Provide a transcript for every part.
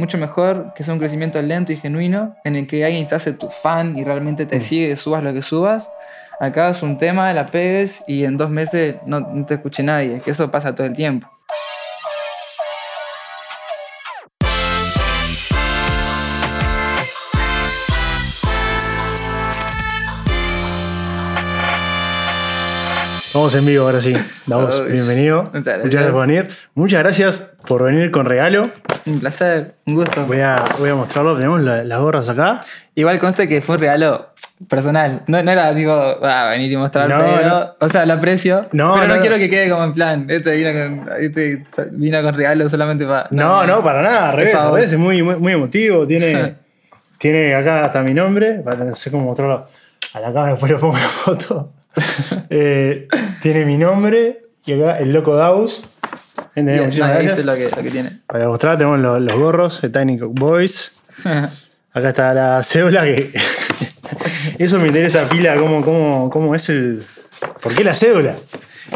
mucho mejor que sea un crecimiento lento y genuino, en el que alguien se hace tu fan y realmente te sigue, subas lo que subas. Acá es un tema, la pegues y en dos meses no, no te escuche nadie, que eso pasa todo el tiempo. Vamos en vivo ahora sí. Damos Uy. bienvenido. Muchas gracias. Muchas gracias por venir. Muchas gracias por venir con regalo. Un placer, un gusto. Voy a, voy a mostrarlo. Tenemos la- las gorras acá. Igual conste que fue un regalo personal. No, no era, digo, va a venir y mostrar, No, pero, no. o sea, lo aprecio. No, pero no, quiero que quede como en plan, este vino con, este vino con regalo solamente para. No, no, para nada. Al revés. A veces es muy, muy, muy emotivo. Tiene, tiene acá hasta mi nombre. No sé cómo mostrarlo a la cámara. Después le pongo la foto. Eh, tiene mi nombre. Y acá el loco Daus. Bien, no, eso es lo que, lo que tiene. Para mostrar tenemos los, los gorros de Tiny Cook Boys. Acá está la cédula que. Eso me interesa pila, cómo, cómo, cómo es el. ¿Por qué la cédula?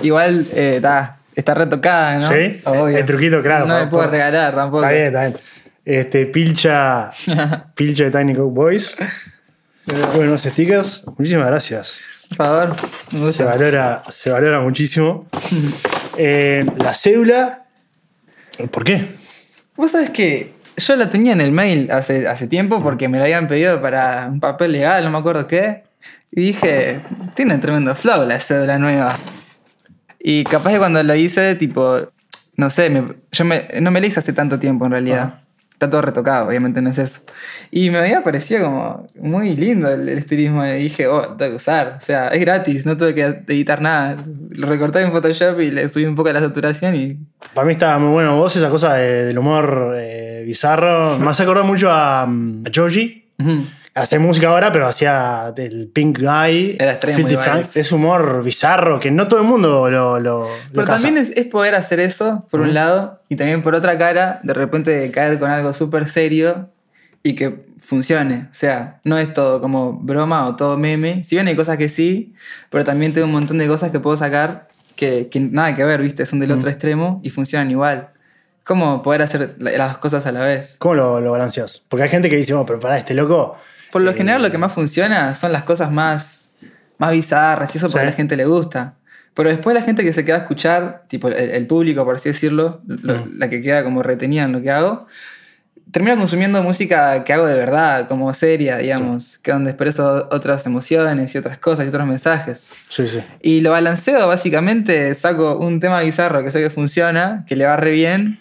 Igual eh, está, está retocada, ¿no? Sí, Obvio. el truquito, claro, No me puedo regalar tampoco. Está bien, está bien. Este, pilcha. pilcha de Tiny Cook Boys. Buenos stickers. Muchísimas gracias. Por favor. Se valora, se valora muchísimo. Eh, la cédula. ¿Por qué? Vos sabés que yo la tenía en el mail hace, hace tiempo porque me la habían pedido para un papel legal, no me acuerdo qué. Y dije, tiene tremendo flow la cédula nueva. Y capaz que cuando lo hice, tipo, no sé, me- yo me- no me la hice hace tanto tiempo en realidad. Está todo retocado, obviamente no es eso. Y me había parecido como muy lindo el, el estilismo. Y dije, oh, lo tengo que usar. O sea, es gratis, no tuve que editar nada. Lo recorté en Photoshop y le subí un poco la saturación y Para mí estaba muy bueno. Vos, esa cosa de- del humor eh, bizarro. Me hace acordar mucho a, mm, a Joji. Ujú. Hace música ahora, pero hacía el Pink Guy. Era extremo Filthy. Frank. Es humor bizarro que no todo el mundo lo. Pero también es, es poder hacer eso, por un lado, y también por otra cara, de repente caer con algo súper serio y que funcione. O sea, no es todo como broma o todo meme. Si bien hay cosas que sí, pero también tengo un montón de cosas que puedo sacar que, que nada que ver, ¿viste? Son del otro extremo y funcionan igual. ¿Cómo poder hacer la- las cosas a la vez? ¿Cómo lo, lo balanceas? Porque hay gente que dice, oh, pero pará, este loco. Por lo general lo que más funciona son las cosas más, más bizarras y eso porque Sí. a la gente le gusta. Pero después la gente que se queda a escuchar, tipo el, el público, por así decirlo, lo- la que queda como retenida en lo que hago, termina consumiendo música que hago de verdad, como seria, digamos, que donde expreso otras emociones y otras cosas y otros mensajes. Sí, sí. Y lo balanceo básicamente, saco un tema bizarro que sé que funciona, que le va re bien,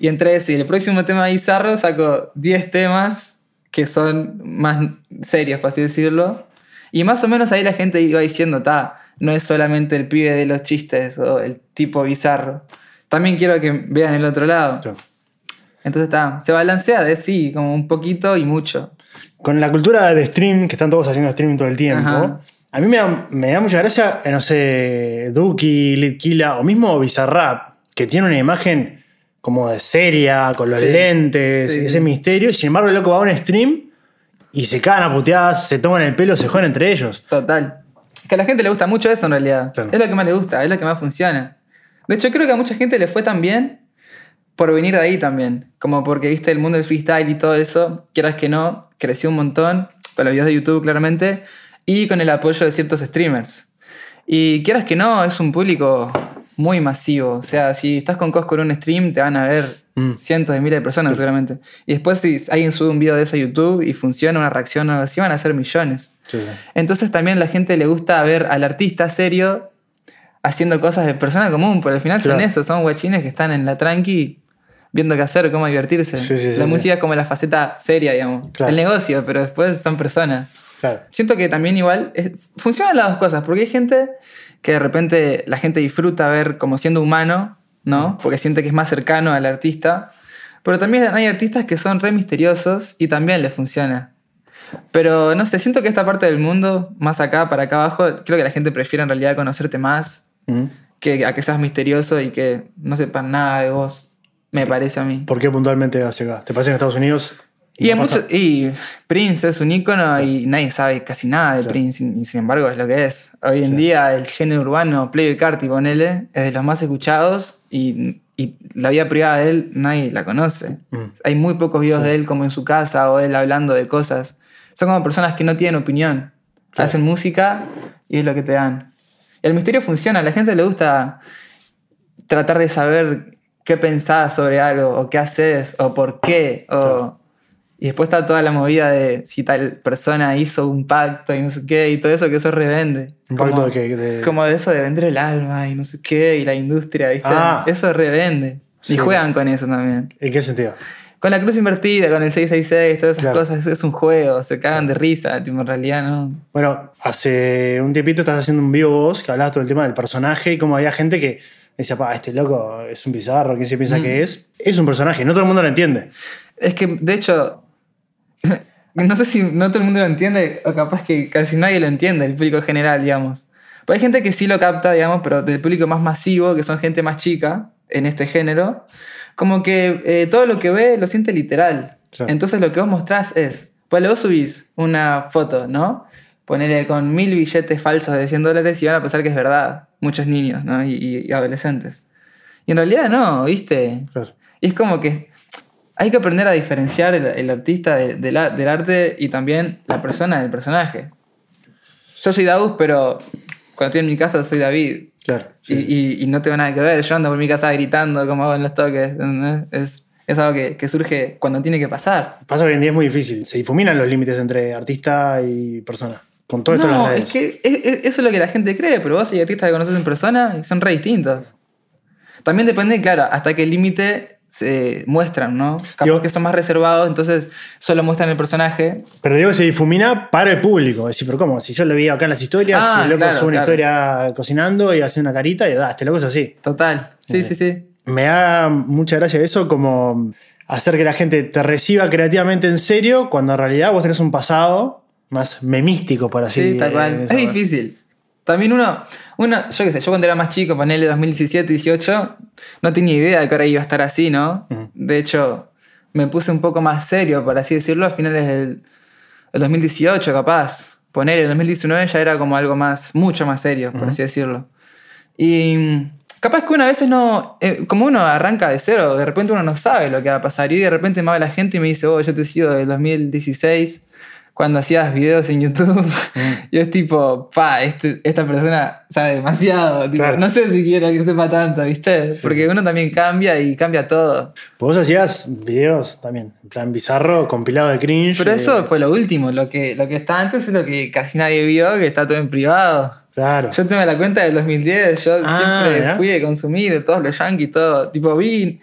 y entre ese y el próximo tema bizarro saco 10 temas que son más serios, por así decirlo. Y más o menos ahí la gente iba diciendo, ta, no es solamente el pibe de los chistes o el tipo bizarro. También quiero que vean el otro lado. Claro. Entonces está, se balancea de sí, como un poquito y mucho. Con la cultura de stream, que están todos haciendo streaming todo el tiempo, Ajá. a mí me da, me da mucha gracia, eh, no sé, Duki, Litkila o mismo Bizarrap, que tiene una imagen como de seria, con los Sí. lentes, Sí. ese misterio. y Sin embargo, el loco va a un stream y se cagan a puteadas, se toman el pelo, se joden entre ellos. Total. Que a la gente le gusta mucho eso en realidad. Claro. Es lo que más le gusta, es lo que más funciona. De hecho, creo que a mucha gente le fue tan bien por venir de ahí también. Como porque viste el mundo del freestyle y todo eso, quieras que no, creció un montón con los videos de YouTube claramente y con el apoyo de ciertos streamers. Y quieras que no, es un público muy masivo. O sea, si estás con Cosco en un stream, te van a ver Mm. cientos de miles de personas seguramente. Y después si alguien sube un video de eso a YouTube y funciona una reacción o algo así, van a ser millones. Sí, sí. Entonces también la gente le gusta ver al artista serio haciendo cosas de persona común, pero al final son eso, son guachines que están en la tranqui viendo qué hacer, cómo divertirse. La música es como la faceta seria, digamos. Claro. El negocio, pero después son personas. Claro. Siento que también igual es- funcionan las dos cosas, porque hay gente que de repente la gente disfruta ver como siendo humano, ¿no? Porque siente que es más cercano al artista. Pero también hay artistas que son re misteriosos y también les funciona. Pero no sé, siento que esta parte del mundo, más acá para acá abajo, creo que la gente prefiere en realidad conocerte más Mm. que a que seas misterioso y que no sepan nada de vos. Me parece a mí. ¿Por qué puntualmente hacia acá? ¿Te parece en Estados Unidos? Y, muchos- y Prince es un ícono y nadie sabe casi nada de Prince, y sin embargo es lo que es. Hoy en día el género urbano, Playboy Carti, ponele, es de los más escuchados y y la vida privada de él nadie la conoce. Mm. Hay muy pocos videos de él como en su casa o él hablando de cosas. Son como personas que no tienen opinión. Claro. Hacen música y es lo que te dan. Y el misterio funciona, a la gente le gusta tratar de saber qué pensás sobre algo, o qué haces, o por qué. O... Claro. Y después está toda la movida de si tal persona hizo un pacto y no sé qué, y todo eso que eso revende. Un Como- pacto de de- Como de eso de vender el alma y no sé qué, y la industria, ¿viste? Ah. Eso revende. Sí. Y juegan con eso también. ¿En qué sentido? Con la cruz invertida, con el 666, todas esas Claro. cosas, es un juego, se cagan de risa, tipo, en realidad no. Bueno, hace un tiempito estás haciendo un vivo vos que hablabas todo el tema del personaje y cómo había gente que decía, pa, este loco es un bizarro, ¿quién se piensa Mm. que es? Es un personaje, no todo el mundo lo entiende. Es que, de hecho, no sé si no todo el mundo lo entiende, o capaz que casi nadie lo entiende, el público general, digamos. Pero hay gente que sí lo capta, digamos, pero del público más masivo, que son gente más chica en este género, como que eh, todo lo que ve lo siente literal. Entonces lo que vos mostrás es, pues vos subís una foto, ¿no? Ponele con mil billetes falsos de 100 dólares y van a pensar que es verdad. Muchos niños, ¿no? Y, y- y adolescentes. Y en realidad no, ¿viste? Claro. Y es como que hay que aprender a diferenciar el, el artista de- de la- del arte y también la persona del personaje. Yo soy Daus, pero cuando estoy en mi casa soy David. Claro. Y, y- y no tengo nada que ver. Yo ando por mi casa gritando como hago en los toques. Es, es algo que, que surge cuando tiene que pasar. Pasa que hoy en día es muy difícil. Se difuminan los límites entre artista y persona. Con todo esto en no, las redes. es que es- es- eso es lo que la gente cree, pero vos y artistas que conoces en persona y son re distintos. También depende, claro, hasta qué límite se muestran, ¿no? Capaz Digo- que son más reservados, entonces solo muestran el personaje Pero digo que se difumina para el público. Es decir, pero ¿cómo? Si yo lo vi acá en las historias, Ah, el loco claro, sube una claro. historia cocinando y hace una carita y da, este loco es así. Total. Sí, sí, sí. Me da mucha gracia eso como hacer que la gente te reciba creativamente en serio cuando en realidad vos tenés un pasado más memístico, por así Sí, tal eh, cual. Es difícil. También uno, uno, yo qué sé, yo cuando era más chico, ponele 2017, 18, no tenía idea de que ahora iba a estar así, ¿no? De hecho, me puse un poco más serio, por así decirlo, a finales del, del 2018, capaz. Ponele, el 2019 ya era como algo más, mucho más serio, por así decirlo. Y mm, capaz que una vez no, eh, como uno arranca de cero, de repente uno no sabe lo que va a pasar. Y de repente me habla la gente y me dice, oh, yo te sigo del 2016, cuando hacías videos en YouTube. y es tipo, pa, este- esta persona sabe demasiado. tipo, Claro. No sé si quiero que sepa tanto, ¿viste? Porque uno también cambia y cambia todo. Vos hacías videos también, en plan bizarro, compilado de cringe. Pero eh, eso fue lo último. Lo que, lo que está antes es lo que casi nadie vio, que está todo en privado. Claro. Yo tengo la cuenta del 2010, yo Ah, siempre fui de consumir de todos los yankees, todo. Tipo, vi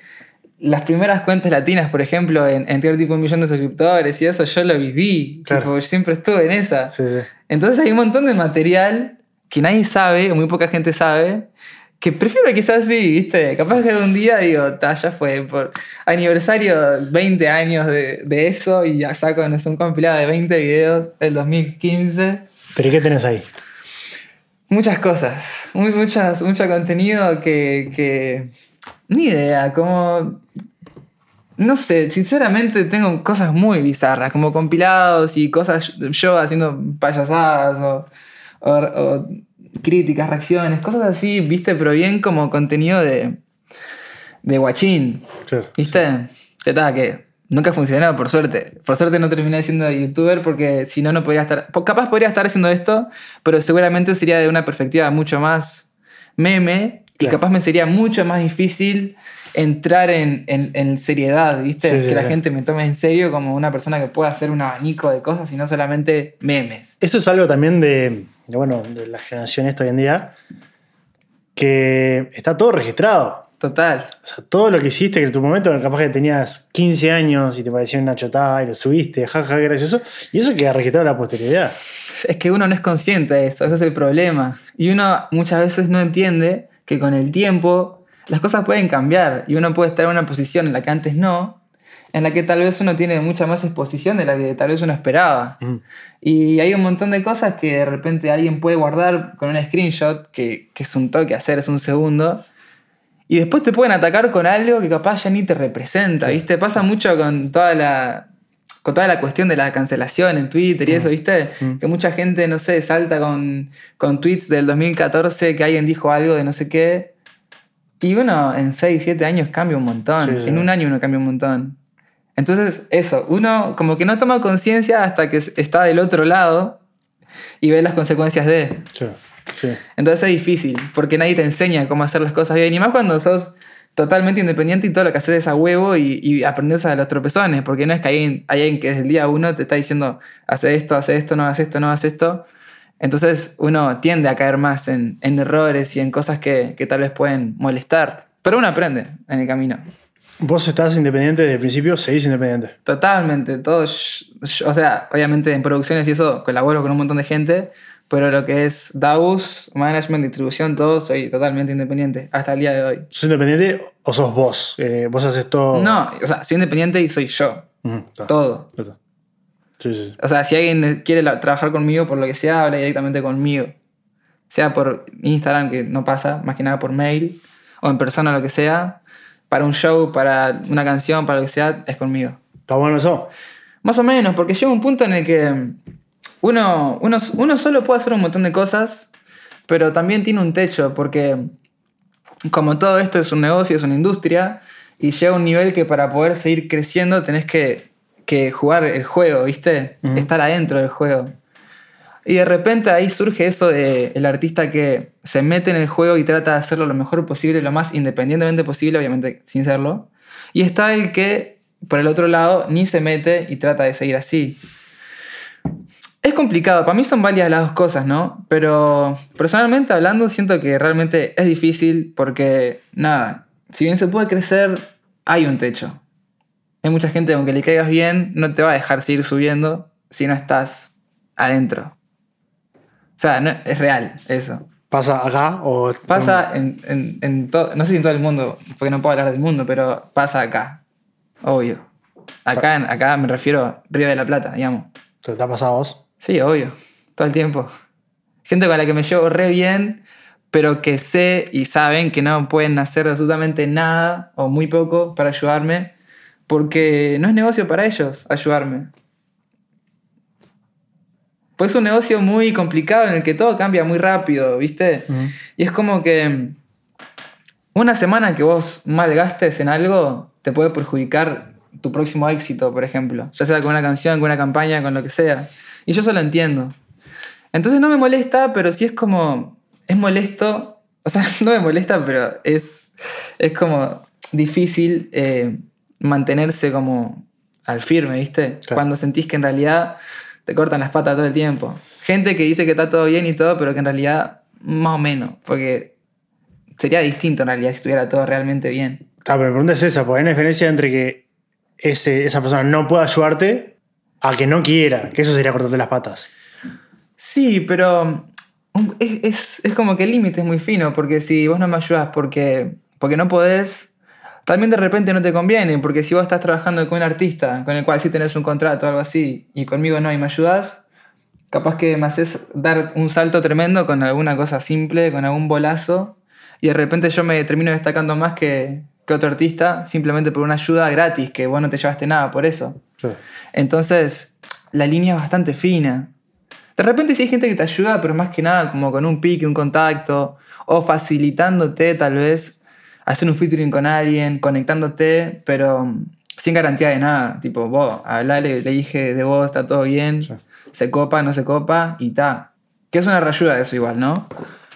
las primeras cuentas latinas, por ejemplo, en, en tener tipo un millón de suscriptores y eso, yo lo viví. Claro. Tipo, yo siempre estuve en esa. Sí, sí. Entonces hay un montón de material que nadie sabe, o muy poca gente sabe, que prefiero quizás sí, ¿viste? Capaz que un día digo, "Ta, ya fue, por aniversario 20 años de, de eso y ya saco, no sé, un compilado de 20 videos del 2015. ¿Pero qué tenés ahí? Muchas cosas, muy, muchas, mucho contenido que, que... Ni idea, como... No sé, sinceramente tengo cosas muy bizarras, como compilados y cosas yo haciendo payasadas o, o- o críticas, reacciones, cosas así, viste, pero bien como contenido de, de guachín, Claro. ¿viste? Que tal, que nunca funcionó, por suerte. Por suerte no terminé siendo youtuber porque si no, no podría estar. Capaz podría estar haciendo esto, pero seguramente sería de una perspectiva mucho más meme y capaz me sería mucho más difícil entrar en, en- en seriedad, ¿viste? Sí, sí, que la sí. gente me tome en serio como una persona que pueda hacer un abanico de cosas y no solamente memes. Eso es algo también de, de, bueno, de la generación esta hoy en día, que está todo registrado. Total. O sea, todo lo que hiciste, que en tu momento capaz que tenías 15 años y te parecía una chotada y lo subiste, jaja, gracioso, y eso queda registrado a la posteridad. Es que uno no es consciente de eso, ese es el problema. Y uno muchas veces no entiende que con el tiempo las cosas pueden cambiar y uno puede estar en una posición en la que antes no, en la que tal vez uno tiene mucha más exposición de la que tal vez uno esperaba. Mm. Y hay un montón de cosas que de repente alguien puede guardar con un screenshot, que, que es un toque hacer, es un segundo. Y después te pueden atacar con algo que capaz ya ni te representa, ¿viste? Pasa mucho con toda la, con toda la cuestión de la cancelación en Twitter y eso, ¿viste? Mm. Que mucha gente, no sé, salta con, con tweets del 2014 que alguien dijo algo de no sé qué. Y bueno, en 6, 7 años cambia un montón. Sí, sí. En un año uno cambia un montón. Entonces, eso, uno como que no toma conciencia hasta que está del otro lado y ve las consecuencias de. Sí. Entonces es difícil, porque nadie te enseña cómo hacer las cosas bien. Y más cuando sos totalmente independiente y todo lo que haces es a huevo y, y aprendes a los tropezones. Porque no es que hay, alguien- hay alguien que desde el día uno te está diciendo, hace esto, hace esto, no hagas esto, no hagas esto. Entonces uno tiende a caer más en, en errores y en cosas que, que tal vez pueden molestar. Pero uno aprende en el camino. Vos estás independiente desde el principio, seguís independiente. Totalmente, todo. O sea, obviamente en producciones y eso colaboro con un montón de gente, pero lo que es DAWs, management, distribución, todo, soy totalmente independiente hasta el día de hoy. ¿Sos independiente o sos vos? Eh, vos haces todo. No, o sea, soy independiente y soy yo, está, todo. está. Sí, sí, sí. O sea, si alguien quiere trabajar conmigo por lo que sea, habla directamente conmigo. Sea por Instagram, que no pasa, más que nada por mail, o en persona, lo que sea. Para un show, para una canción, para lo que sea, es conmigo. ¿Está bueno eso? Más o menos, porque llega un punto en el que uno, uno, uno solo puede hacer un montón de cosas, pero también tiene un techo, porque como todo esto es un negocio, es una industria, y llega un nivel que para poder seguir creciendo tenés que, que jugar el juego, ¿viste? Estar adentro del juego. Y de repente ahí surge eso de el artista que se mete en el juego y trata de hacerlo lo mejor posible, lo más independientemente posible, obviamente sin serlo. Y está el que, por el otro lado, ni se mete y trata de seguir así. Es complicado, para mí son válidas las dos cosas, ¿no? Pero personalmente hablando, siento que realmente es difícil porque, nada, si bien se puede crecer, hay un techo. Hay mucha gente, aunque le caigas bien, no te va a dejar seguir subiendo si no estás adentro. O sea, no- es real eso. ¿Pasa acá o.? Pasa en, en, en todo, no sé si en todo el mundo, porque no puedo hablar del mundo, pero pasa acá. Obvio. Acá, acá me refiero a Río de la Plata, digamos. ¿Te te ha pasado a vos? Sí, obvio. Todo el tiempo. Gente con la que me llevo re bien, pero que sé y saben que no pueden hacer absolutamente nada o muy poco para ayudarme, porque no es negocio para ellos ayudarme. Pues es un negocio muy complicado en el que todo cambia muy rápido, ¿viste? Y es como que una semana que vos malgastes en algo te puede perjudicar tu próximo éxito, por ejemplo. Ya sea con una canción, con una campaña, con lo que sea. Y yo eso lo entiendo. Entonces no me molesta, pero sí es como... Es molesto. O sea, no me molesta, pero es, es como difícil eh, mantenerse como al firme, ¿viste? Claro. Cuando sentís que en realidad te cortan las patas todo el tiempo. Gente que dice que está todo bien y todo, pero que en realidad más o menos. Porque sería distinto en realidad si estuviera todo realmente bien. Está, pero mi pregunta es esa, porque hay una diferencia entre que ese, esa persona no pueda ayudarte a que no quiera, que eso sería cortarte las patas. Sí, pero um, es, es- como que el límite es muy fino, porque si vos no me ayudas porque, porque no podés, también de repente no te conviene, porque si vos estás trabajando con un artista con el cual sí tenés un contrato o algo así, y conmigo no, y me ayudas, capaz que me haces dar un salto tremendo con alguna cosa simple, con algún bolazo, y de repente yo me termino destacando más que, que otro artista, simplemente por una ayuda gratis, que vos no te llevaste nada por eso. Sí. Entonces, la línea es bastante fina. De repente sí hay gente que te ayuda, pero más que nada como con un pique, un contacto, o facilitándote tal vez hacer un featuring con alguien, conectándote, pero mm, sin garantía de nada. Tipo, vos, hablale, le dije de vos, está todo bien, Sí. se copa, no se copa, y ta. Que es una rayuda de eso igual, ¿no?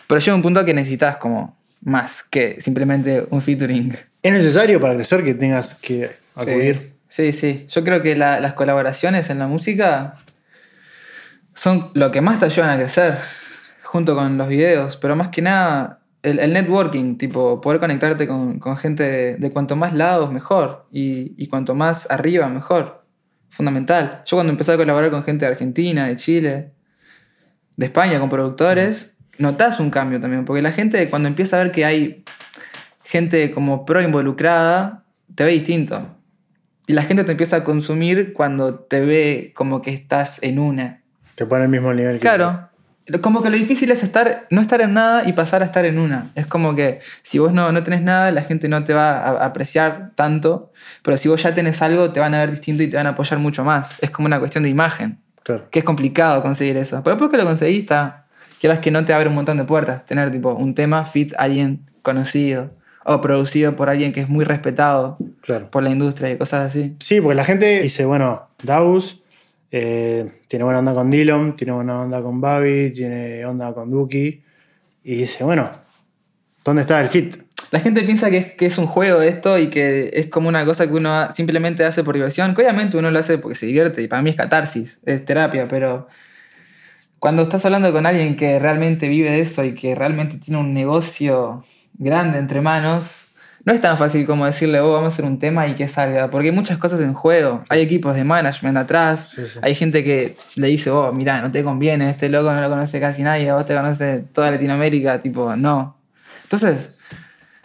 Pero llega un punto que necesitas como más que simplemente un featuring. ¿Es necesario para crecer que tengas que acudir? Sí, sí. Yo creo que la- las colaboraciones en la música son lo que más te ayudan a crecer, junto con los videos, pero más que nada el, el networking, tipo poder conectarte con, con gente de, de cuanto más lados mejor y, y cuanto más arriba mejor. Fundamental. Yo cuando empecé a colaborar con gente de Argentina, de Chile, de España, con productores, notas un cambio también, porque la gente cuando empieza a ver que hay gente como pro involucrada, te ve distinto. Y la gente te empieza a consumir cuando te ve como que estás en una. Te pone al mismo nivel que. Claro. Como que lo difícil es estar, no estar en nada y pasar a estar en una. Es como que si vos no, no tenés nada, la gente no te va a apreciar tanto. Pero si vos ya tenés algo, te van a ver distinto y te van a apoyar mucho más. Es como una cuestión de imagen. Claro. Que es complicado conseguir eso. Pero después que lo conseguís, está. Quieras que no te abre un montón de puertas. Tener tipo un tema, fit, alguien conocido. O producido por alguien que es muy respetado Claro. por la industria y cosas así. Sí, porque la gente dice, bueno, Daus eh, tiene buena onda con Dillon, tiene buena onda con Babi, tiene onda con Duki. Y dice, bueno, ¿dónde está el fit? La gente piensa que es, que es un juego esto y que es como una cosa que uno simplemente hace por diversión, que obviamente uno lo hace porque se divierte y para mí es catarsis, es terapia, pero cuando estás hablando con alguien que realmente vive de eso y que realmente tiene un negocio grande entre manos, no es tan fácil como decirle, oh, vamos a hacer un tema y que salga, porque hay muchas cosas en juego, hay equipos de management atrás, Sí, sí. hay gente que le dice, oh, mira, no te conviene, este loco no lo conoce casi nadie, vos te conoce toda Latinoamérica, tipo, no. Entonces,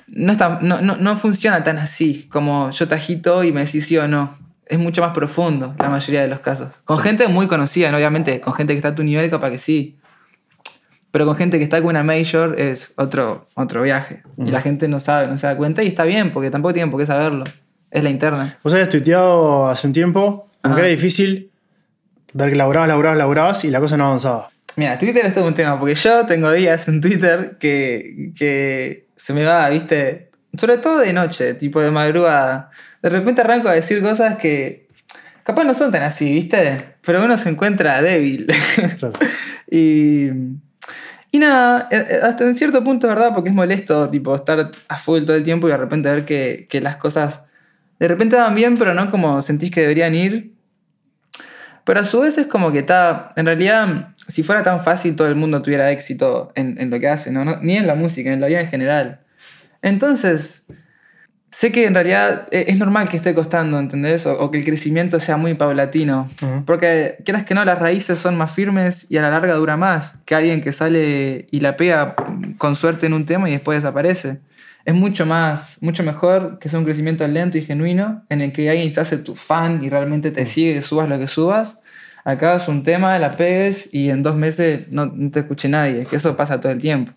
no, está, no, no, no funciona tan así como yo te agito y me decís sí o no. Es mucho más profundo la mayoría de los casos. Con gente muy conocida, ¿no? obviamente, con gente que está a tu nivel, capaz que sí. Pero con gente que está con una major es otro, otro viaje. Y la gente no sabe, no se da cuenta y está bien, porque tampoco tienen por qué saberlo. Es la interna. Vos habías tuiteado hace un tiempo, como Ajá. que era difícil ver que laburabas, laburabas, laburabas y la cosa no avanzaba. Mira, Twitter es todo un tema, porque yo tengo días en Twitter que, que se me va, viste, sobre todo de noche, tipo de madrugada. De repente arranco a decir cosas que capaz no son tan así, viste, pero uno se encuentra débil. Claro. y, y nada, eh, eh, hasta en cierto punto verdad, porque es molesto, tipo, estar a full todo el tiempo y de repente ver que, que las cosas de repente van bien, pero no como sentís que deberían ir. Pero a su vez es como que está. En realidad, si fuera tan fácil, todo el mundo tuviera éxito en, en lo que hace, ¿no? No- Ni en la música, en la vida en general. Entonces, sé que en realidad e- es normal que esté costando, ¿entendés? O, o que el crecimiento sea muy paulatino. Porque, quieras que no, las raíces son más firmes y a la larga dura más que alguien que sale y la pega con suerte en un tema y después desaparece. Es mucho más, mucho mejor que sea un crecimiento lento y genuino en el que alguien se hace tu fan y realmente te sigue, subas lo que subas. Acabas un tema, la pegues y en dos meses no, no te escuche nadie, que eso pasa todo el tiempo.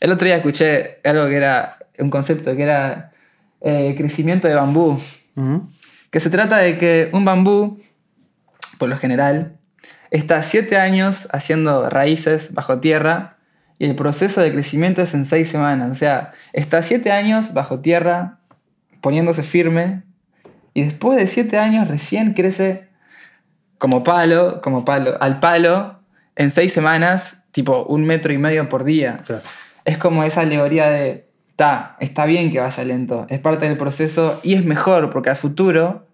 El otro día escuché algo que era un concepto que era eh, crecimiento de bambú que se trata de que un bambú, por lo general, está siete años haciendo raíces bajo tierra y el proceso de crecimiento es en seis semanas. O sea, está siete años bajo tierra poniéndose firme y después de siete años recién crece como palo, como palo, al palo en seis semanas, tipo un metro y medio por día. Claro. Es como esa alegoría de, ta, está bien que vaya lento, es parte del proceso y es mejor porque al futuro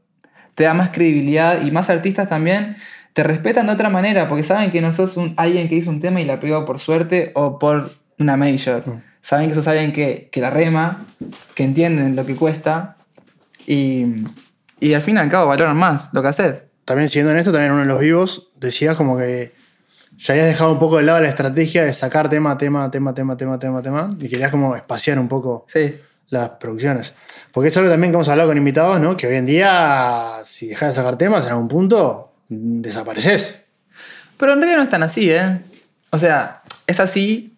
te da más credibilidad y más artistas también te respetan de otra manera porque saben que no sos un, alguien que hizo un tema y la pegó por suerte o por una major. Mm. Saben que sos alguien que, que la rema, que entienden lo que cuesta y, y al fin y al cabo valoran más lo que haces. También siguiendo en esto, también uno de los vivos decías como que ya habías dejado un poco de lado la estrategia de sacar tema, tema, tema, tema, tema, tema, tema, y querías como espaciar un poco Sí. las producciones. Porque es algo también que hemos hablado con invitados, ¿no? Que hoy en día, si dejas de sacar temas en algún punto, mm, desapareces. Pero en realidad no es tan así, ¿eh? O sea, es así,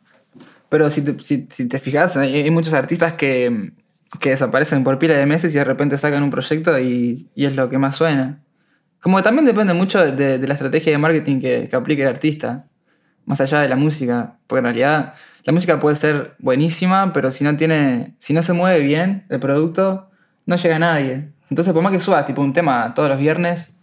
pero si te, si, si te fijas, hay, hay muchos artistas que, que desaparecen por pila de meses y de repente sacan un proyecto y, y es lo que más suena. Como que también depende mucho de, de- de la estrategia de marketing que, que aplique el artista, más allá de la música. Porque en realidad la música puede ser buenísima, pero si no, tiene, si no se mueve bien el producto, no llega a nadie. Entonces, por más que subas tipo un tema todos los viernes,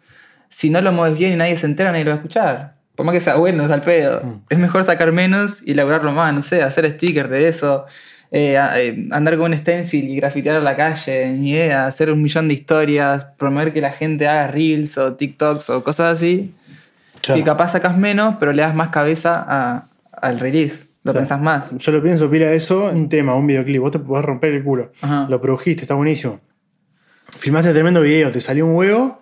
si no lo mueves bien y nadie se entera, nadie lo va a escuchar. Por más que sea bueno, es al pedo. Es mejor sacar menos y laburarlo más, no sé, hacer stickers de eso, eh, eh, andar con un stencil y grafitear a la calle, ni idea, hacer un millón de historias, promover que la gente haga reels o TikToks o cosas así. Claro. Que capaz sacas menos, pero le das más cabeza a- al release. Lo Claro. pensás más. Yo lo pienso, pila eso, un tema, un videoclip, vos te podés romper el culo. Ajá. Lo produjiste, está buenísimo. Filmaste tremendo video, te salió un huevo,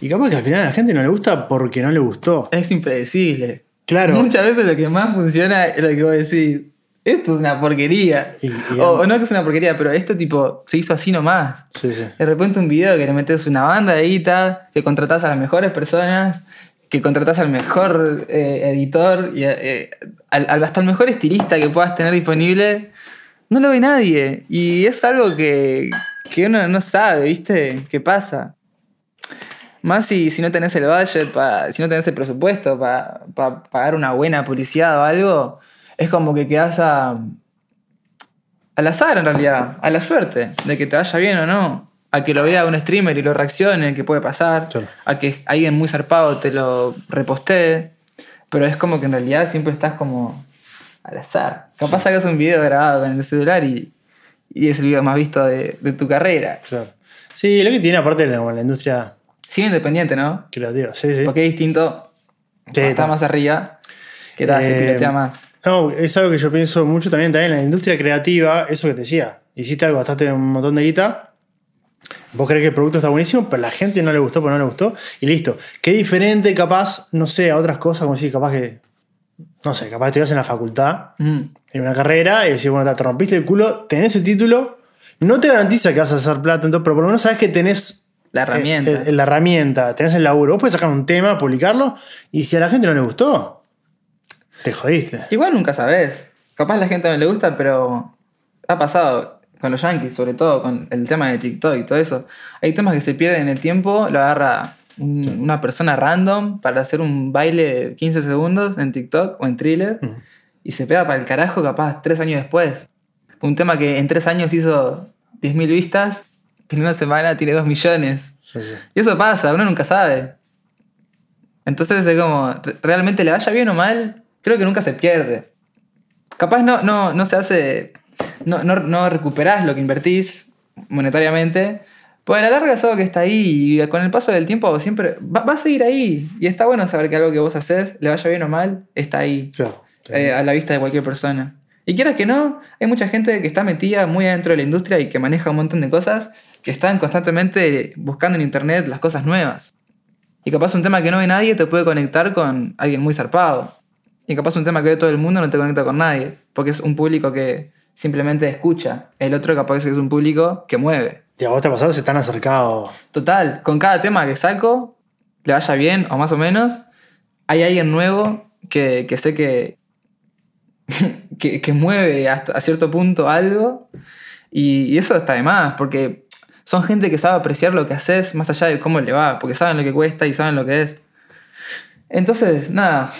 y capaz que al final a la gente no le gusta porque no le gustó. Es impredecible. Claro. Muchas veces lo que más funciona es lo que vos decís. Esto es una porquería. Y- y- o, o no que es una porquería, pero esto tipo se hizo así nomás. Sí, sí. De repente un video que le metes una banda de guita, que contratás a las mejores personas, que contratás al mejor eh, editor y eh, al, al- hasta el mejor estilista que puedas tener disponible, no lo ve nadie. Y es algo que, que uno no sabe, ¿viste? ¿Qué pasa? Más si, si no tenés el budget, pa- si no tenés el presupuesto para pagar una buena publicidad o algo, es como que quedás a, al azar en realidad, a la suerte, de que te vaya bien o no. A que lo vea un streamer y lo reaccione, que puede pasar. Claro. A que alguien muy zarpado te lo repostee. Pero es como que en realidad siempre estás como al azar. Capaz sacas un video grabado con el celular y, y es el video más visto de, de tu carrera. Claro. Sí, lo que tiene aparte la, la industria Sí, independiente, ¿no? creativa. Sí, sí. Porque es distinto. Sí, está más arriba. Que tal, se Eh, pilotea más. No, es algo que yo pienso mucho también, también en la industria creativa, eso que te decía. Hiciste algo, gastaste un montón de guita. Vos crees que el producto está buenísimo, pero a la gente no le gustó, pues no le gustó. Y listo. Qué diferente, capaz, no sé, a otras cosas, como decir, capaz que. No sé, capaz estudias en la facultad, Mm. en una carrera, y decís, bueno, te rompiste el culo, tenés el título. No te garantiza que vas a hacer plata, entonces, pero por lo menos sabes que tenés La herramienta. el- el- la herramienta, tenés el laburo. Vos puedes sacar un tema, publicarlo, y si a la gente no le gustó, te jodiste. Igual nunca sabes. Capaz la gente no le gusta, pero ha pasado con los yankees, sobre todo con el tema de TikTok y todo eso. Hay temas que se pierden en el tiempo, lo agarra un- una persona random para hacer un baile de 15 segundos en TikTok o en thriller Mm. y se pega para el carajo capaz tres años después. Un tema que en tres años hizo 10.000 vistas, en una semana tiene 2 millones. Sí, sí. Y eso pasa, uno nunca sabe. Entonces es como, re- realmente le vaya bien o mal, creo que nunca se pierde. Capaz no, no, no se hace, no, no, no recuperás lo que invertís monetariamente, pues a la larga es algo que está ahí y con el paso del tiempo siempre va, va a seguir ahí. Y está bueno saber que algo que vos haces, le vaya bien o mal, está ahí. Claro. eh, a la vista de cualquier persona. Y quieras que no, hay mucha gente que está metida muy adentro de la industria y que maneja un montón de cosas que están constantemente buscando en internet las cosas nuevas. Y capaz un tema que no ve nadie te puede conectar con alguien muy zarpado. Y capaz un tema que ve todo el mundo no te conecta con nadie, porque es un público que simplemente escucha. El otro capaz es un público que mueve. Y a vos te pasado, se están acercados. Total, con cada tema que saco, le vaya bien o más o menos, hay alguien nuevo que, que sé que, que, que mueve hasta a cierto punto algo y, y eso está de más, porque son gente que sabe apreciar lo que haces más allá de cómo le va, porque saben lo que cuesta y saben lo que es. Entonces, nada,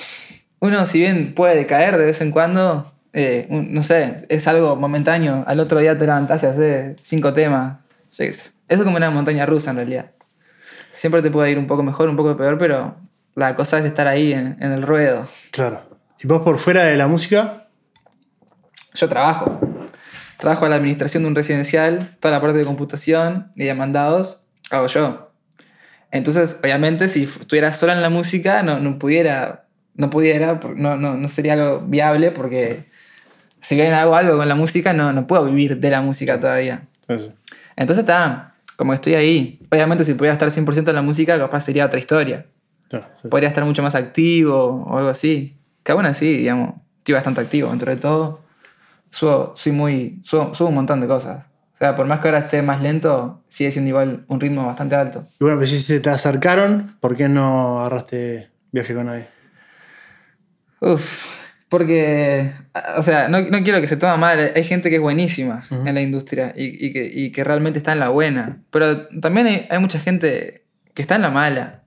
uno si bien puede caer de vez en cuando, eh, un- no sé, es algo momentáneo, al otro día te levantás y haces cinco temas. Es, es como una montaña rusa en realidad. Siempre te puede ir un poco mejor, un poco peor, pero la cosa es estar ahí en, en el ruedo. Claro. Y vos por fuera de la música, Yo trabajo. Trabajo en la administración de un residencial, toda la parte de computación y de mandados, hago yo. Entonces, obviamente, si estuviera sola en la música, no, no pudiera, no pudiera, no, no, no sería algo viable porque si bien hago algo con la música, no, no puedo vivir de la música todavía. Entonces está, como estoy ahí. Obviamente si pudiera estar 100% en la música, capaz sería otra historia. Sí. Podría estar mucho más activo o algo así. Que aún así, digamos, estoy bastante activo dentro de todo. Subo, soy muy, subo, subo un montón de cosas. O sea, por más que ahora esté más lento, sigue siendo igual un ritmo bastante alto. Y bueno, pues si se te acercaron, ¿por qué no agarraste viaje con nadie? Uf, porque, o sea, no, no quiero que se tome mal. Hay gente que es buenísima en la industria y, y que, y que realmente está en la buena. Pero también hay, hay mucha gente que está en la mala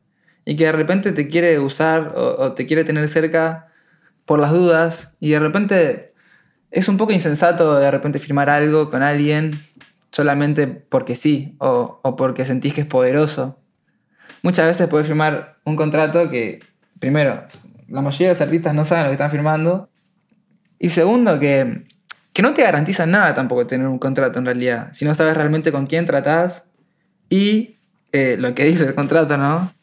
y que de repente te quiere usar o, o te quiere tener cerca por las dudas y de repente es un poco insensato de repente firmar algo con alguien solamente porque sí o, o porque sentís que es poderoso. Muchas veces puedes firmar un contrato que, primero, la mayoría de los artistas no saben lo que están firmando. Y segundo, que, que no te garantiza nada tampoco tener un contrato en realidad. Si no sabes realmente con quién tratás y eh, lo que dice el contrato, ¿no?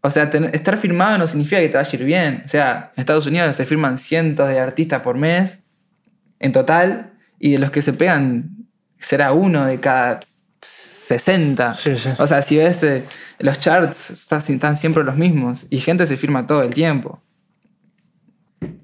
O sea, ten- estar firmado no significa que te vaya a ir bien. O sea, en Estados Unidos se firman cientos de artistas por mes en total y de los que se pegan será uno de cada 60. Sí, sí. O sea, si ves eh, los charts, están, están siempre los mismos y gente se firma todo el tiempo.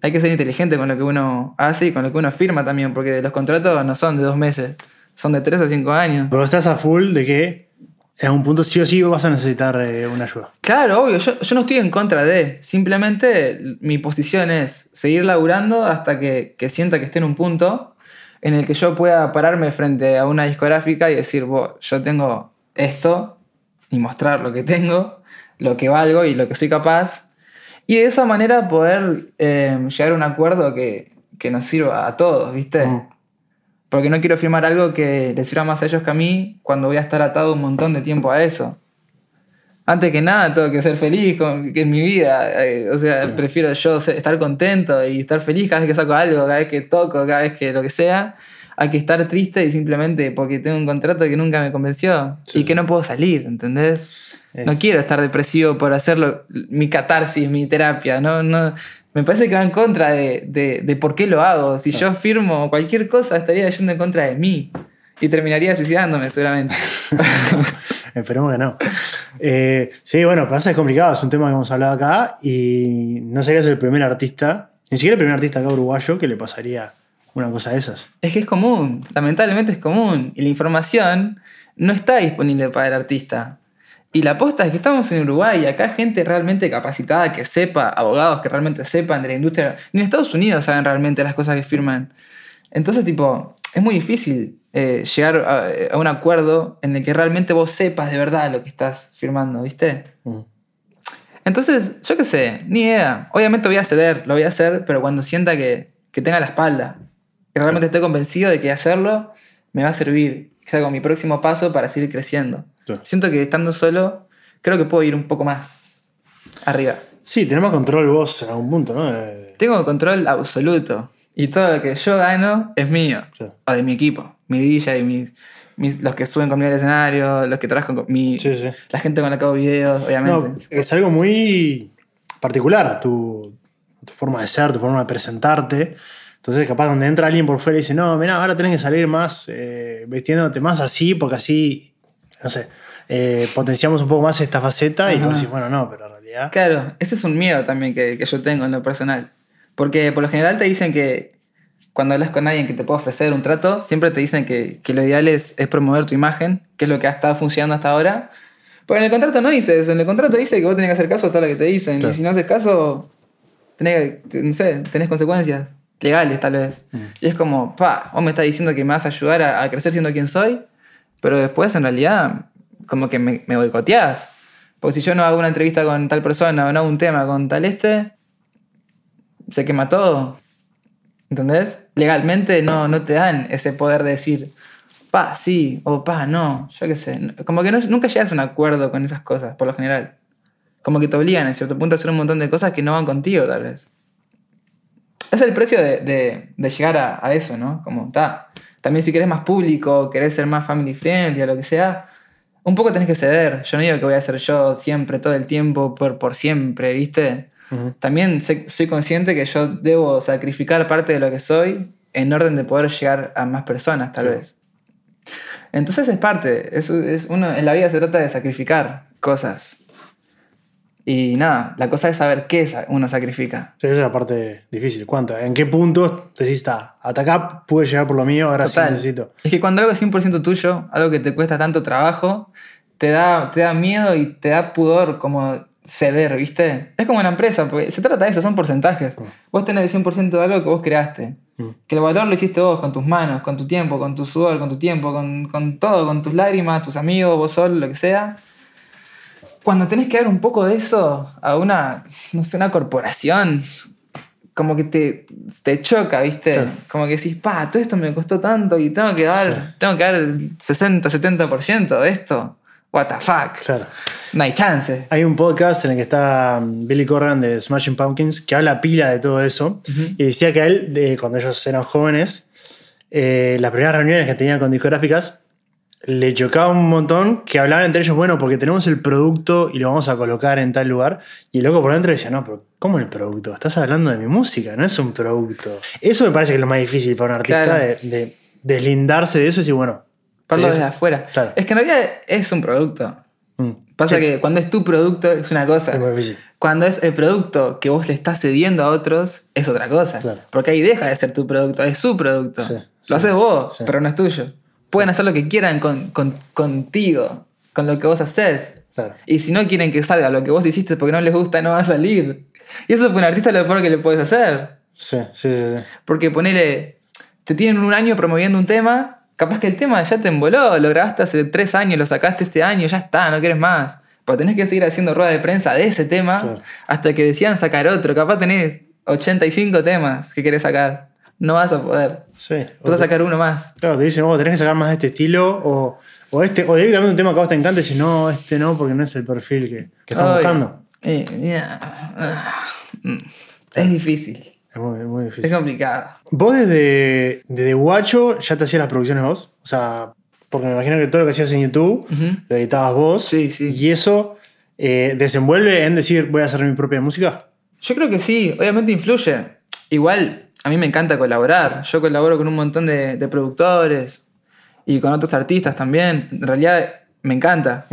Hay que ser inteligente con lo que uno hace y con lo que uno firma también, porque los contratos no son de dos meses, son de tres a cinco años. Pero estás a full de que en algún punto sí o sí vas a necesitar eh, una ayuda. Claro, obvio, yo, yo no estoy en contra de. Simplemente mi posición es seguir laburando hasta que, que sienta que esté en un punto en el que yo pueda pararme frente a una discográfica y decir, "Bo, yo tengo esto y mostrar lo que tengo, lo que valgo y lo que soy capaz. Y de esa manera poder eh, llegar a un acuerdo que, que nos sirva a todos, ¿viste? Mm. Porque no quiero firmar algo que les sirva más a ellos que a mí cuando voy a estar atado un montón de tiempo a eso. Antes que nada, tengo que ser feliz con que es mi vida. eh, o sea, prefiero yo ser- estar contento y estar feliz cada vez que saco algo, cada vez que toco, cada vez que lo que sea, a que estar triste y simplemente porque tengo un contrato que nunca me convenció Sí, y que no puedo salir, ¿entendés? No quiero estar depresivo por hacerlo, mi catarsis, mi terapia, no, no. Me parece que va en contra de, de, de por qué lo hago. Si yo firmo cualquier cosa, estaría yendo en contra de mí. Y terminaría suicidándome, seguramente. Esperemos que no. Eh, sí, bueno, pasa es complicado, es un tema que hemos hablado acá y no serías el primer artista, ni siquiera el primer artista acá uruguayo que le pasaría una cosa de esas. Es que es común, lamentablemente es común. Y la información no está disponible para el artista. Y la aposta es que estamos en Uruguay y acá gente realmente capacitada que sepa, abogados que realmente sepan de la industria. Ni en Estados Unidos saben realmente las cosas que firman. Entonces, tipo, es muy difícil eh, llegar a, a un acuerdo en el que realmente vos sepas de verdad lo que estás firmando, ¿viste? Mm. Entonces, yo qué sé, ni idea. Obviamente voy a ceder, lo voy a hacer, pero cuando sienta que, que tenga la espalda, que realmente esté convencido de que hacerlo me va a servir, sea como mi próximo paso para seguir creciendo. Siento que estando solo, creo que puedo ir un poco más arriba. Sí, tenemos control vos en algún punto, ¿no? Eh, Tengo control absoluto. Y todo lo que yo gano es mío. O de mi equipo. Mi DJ, mis, mis- los que suben conmigo al escenario, los que trabajan con mi, Sí, sí. la gente con la que hago videos, obviamente. No, es algo muy particular, tu, tu forma de ser, tu forma de presentarte. Entonces, capaz donde entra alguien por fuera y dice, no, mira, ahora tenés que salir más eh, vistiéndote más así, porque así, no sé, eh, potenciamos un poco más esta faceta y vos decís, bueno, no, pero en realidad... Claro, ese es un miedo también que, que yo tengo en lo personal. Porque por lo general te dicen que cuando hablas con alguien que te puede ofrecer un trato, siempre te dicen que, que lo ideal es, es promover tu imagen, que es lo que ha estado funcionando hasta ahora. Pero en el contrato no dice eso, en el contrato dice que vos tenés que hacer caso a todo lo que te dicen. Claro. Y si no haces caso, tenés, que- no sé, tenés consecuencias legales tal vez. Y es como, pa, vos me estás diciendo que me vas a ayudar a, a crecer siendo quien soy, pero después en realidad como que me, me boicoteás. Porque si yo no hago una entrevista con tal persona o no hago un tema con tal este, se quema todo. ¿Entendés? Legalmente no, no te dan ese poder de decir, pa, sí, o pa, no, yo qué sé. Como que no- nunca llegas a un acuerdo con esas cosas, por lo general. Como que te obligan en cierto punto a hacer un montón de cosas que no van contigo, tal vez. Es el precio de, de- de llegar a, a eso, ¿no? Como, está. También si querés más público, querés ser más family friendly o lo que sea, un poco tenés que ceder. Yo no digo que voy a ser yo siempre, todo el tiempo, por, por siempre, ¿viste? También soy consciente que yo debo sacrificar parte de lo que soy en orden de poder llegar a más personas, tal vez. Entonces es parte. Es, es uno, en la vida se trata de sacrificar cosas. Y nada, la cosa es saber qué uno sacrifica. Sí, esa es la parte difícil. ¿Cuánto? ¿En qué punto decís, está, hasta acá pude llegar por lo mío, ahora Total. sí necesito? Es que cuando algo es 100% tuyo, algo que te cuesta tanto trabajo, te da, te da miedo y te da pudor como ceder, ¿viste? Es como una empresa, porque se trata de eso, son porcentajes. Vos tenés el 100% de algo que vos creaste. Mm. Que el valor lo hiciste vos con tus manos, con tu tiempo, con tu sudor, con tu tiempo, con, con todo, con tus lágrimas, tus amigos, vos solo, lo que sea. Cuando tenés que dar un poco de eso a una, no sé, una corporación, como que te, te choca, ¿viste? Claro. Como que decís, pa, todo esto me costó tanto y tengo que dar, tengo que dar el 60, 70% de esto. What the fuck. Claro. No hay chance. Hay un podcast en el que está um, Billy Corgan de Smashing Pumpkins que habla pila de todo eso y decía que a él, de, cuando ellos eran jóvenes, eh, las primeras reuniones que tenían con discográficas, le chocaba un montón que hablaban entre ellos, bueno, porque tenemos el producto y lo vamos a colocar en tal lugar. Y el loco por dentro decía, no, pero ¿cómo el producto? Estás hablando de mi música, no es un producto. Eso me parece que es lo más difícil para un artista, Claro. de, de deslindarse de eso y decir, bueno. Te desde afuera. Claro. Es que en realidad es un producto. Mm. Pasa Sí, que cuando es tu producto es una cosa. es muy difícil. Cuando es el producto que vos le estás cediendo a otros, es otra cosa. Claro. Porque ahí deja de ser tu producto, es su producto. Sí, lo sí, haces vos, pero no es tuyo. Pueden hacer lo que quieran con, con- contigo, con lo que vos haces. Claro. Y si no quieren que salga lo que vos hiciste porque no les gusta, no va a salir. Y eso para un artista lo peor que le puedes hacer. Sí, sí, sí. sí. Porque ponele, te tienen un año promoviendo un tema, capaz que el tema ya te emboló, lo grabaste hace tres años, lo sacaste este año, ya está, no quieres más. Pero tenés que seguir haciendo rueda de prensa de ese tema Claro. hasta que decidan sacar otro. Capaz tenés 85 temas que querés sacar. No vas a poder. Sí. Vas a sacar uno más. Claro, te dicen, vos tenés que sacar más de este estilo o, o este, o directamente un tema que a vos te encanta y no, este no, porque no es el perfil que, que estás buscando. eh, ya, ah, Es difícil. Es muy, muy Es difícil. complicado. ¿Vos desde, desde Guacho ya te hacías las producciones vos? O sea, porque me imagino que todo lo que hacías en YouTube lo editabas vos. Sí, sí. Y eso eh, desenvuelve en decir, voy a hacer mi propia música. Yo creo que sí, obviamente influye. Igual, a mí me encanta colaborar. Yo colaboro con un montón de, de productores y con otros artistas también. En realidad, me encanta.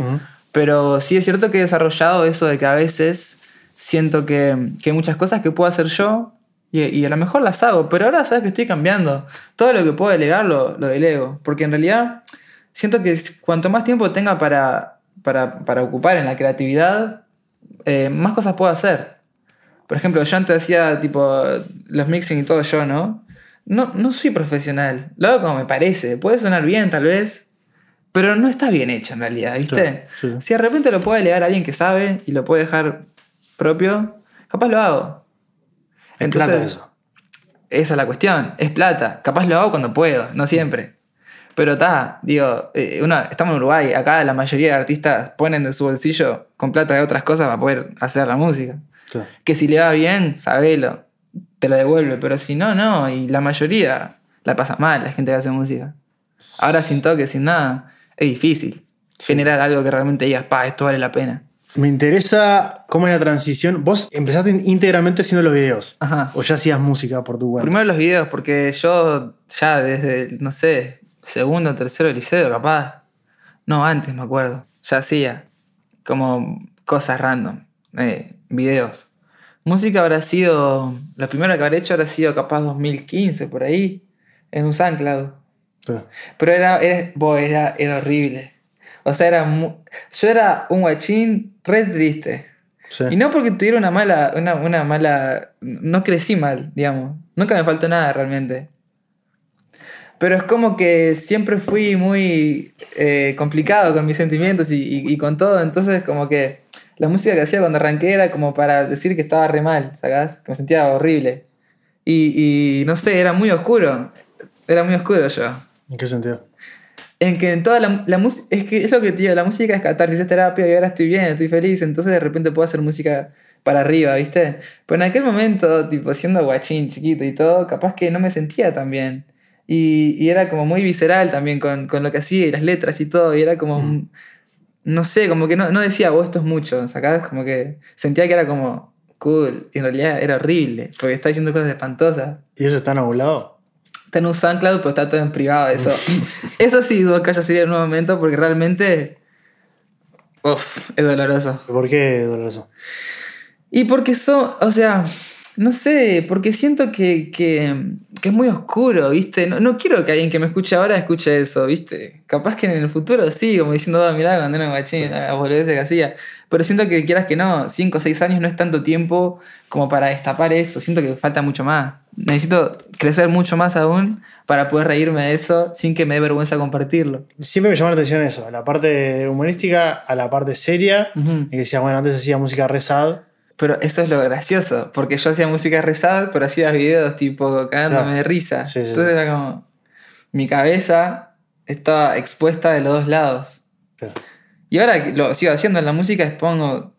Pero sí es cierto que he desarrollado eso de que a veces siento que, que hay muchas cosas que puedo hacer yo y, y a lo mejor las hago. Pero ahora sabes que estoy cambiando. Todo lo que puedo delegar lo, lo delego. Porque en realidad siento que cuanto más tiempo tenga para, para, para ocupar en la creatividad, eh, más cosas puedo hacer. Por ejemplo, yo antes hacía tipo los mixing y todo yo, ¿no? No, no soy profesional. Lo hago como me parece. Puede sonar bien, tal vez. Pero no está bien hecho en realidad, ¿viste? Sí. Si de repente lo puedo delegar a alguien que sabe y lo puede dejar propio, capaz lo hago. Es plata eso. Esa es la cuestión. Es plata. Capaz lo hago cuando puedo, no siempre. Pero está, digo, eh, uno, estamos en Uruguay. Acá la mayoría de artistas ponen de su bolsillo con plata de otras cosas para poder hacer la música. Claro. Que si le va bien, sabelo, te lo devuelve. Pero si no, no. Y la mayoría la pasa mal, la gente que hace música. Ahora sin toque, sin nada, es difícil generar algo que realmente digas, pa, esto vale la pena. Me interesa cómo es la transición. Vos empezaste íntegramente haciendo los videos. Ajá. O ya hacías música por tu cuenta. Primero los videos, porque yo ya desde, no sé, segundo tercero liceo, capaz. No, antes me acuerdo. Ya hacía como cosas random. eh, videos. Música habrá sido. La primera que habré hecho habrá sido capaz 2015, por ahí. En un SoundCloud. Claro. Pero era, era, era, era horrible. O sea, era mu- yo era un guachín re triste. Sí. Y no porque tuviera una mala, una, una mala. No crecí mal, digamos. Nunca me faltó nada realmente. Pero es como que siempre fui muy eh, complicado con mis sentimientos y, y- y con todo. Entonces, como que la música que hacía cuando arranqué era como para decir que estaba re mal, ¿sacás? Que me sentía horrible. Y, y no sé, era muy oscuro. Era muy oscuro yo. ¿En qué sentido? En que en toda la, la música. Es que es lo que te digo, la música es catarsis, es terapia y ahora estoy bien, estoy feliz. Entonces de repente puedo hacer música para arriba, ¿viste? Pero en aquel momento, tipo, siendo guachín, chiquito y todo, capaz que no me sentía tan bien. Y, y era como muy visceral también con, con lo que hacía y las letras y todo. Y era como. un- No sé, como que no, no decía, vos, esto es mucho, ¿sacás? Como que sentía que era como cool. Y en realidad era horrible, porque estaba diciendo cosas espantosas. ¿Y eso está en algún lado? Está en un SoundCloud, pero está todo en privado. Eso, eso sí dudo que haya sido en un momento porque realmente. Uf, es doloroso. ¿Por qué doloroso? Y porque son. O sea, no sé, porque siento que, que, que es muy oscuro, ¿viste? No, no quiero que alguien que me escuche ahora escuche eso, ¿viste? Capaz que en el futuro sí, como diciendo, "Ah, mirá, cuando era un guachín, la boludez que hacía. Pero siento que quieras que no, 5 o 6 años no es tanto tiempo como para destapar eso. Siento que falta mucho más. Necesito crecer mucho más aún para poder reírme de eso sin que me dé vergüenza compartirlo. Siempre me llamó la atención eso, la parte humorística a la parte seria. Y que decía, bueno, antes hacía música re sad. Pero eso es lo gracioso, porque yo hacía música rezada, pero hacía videos tipo cagándome de risa. Sí, sí, Entonces sí. era como. Mi cabeza estaba expuesta de los dos lados. Claro. Y ahora lo sigo haciendo en la música, pongo.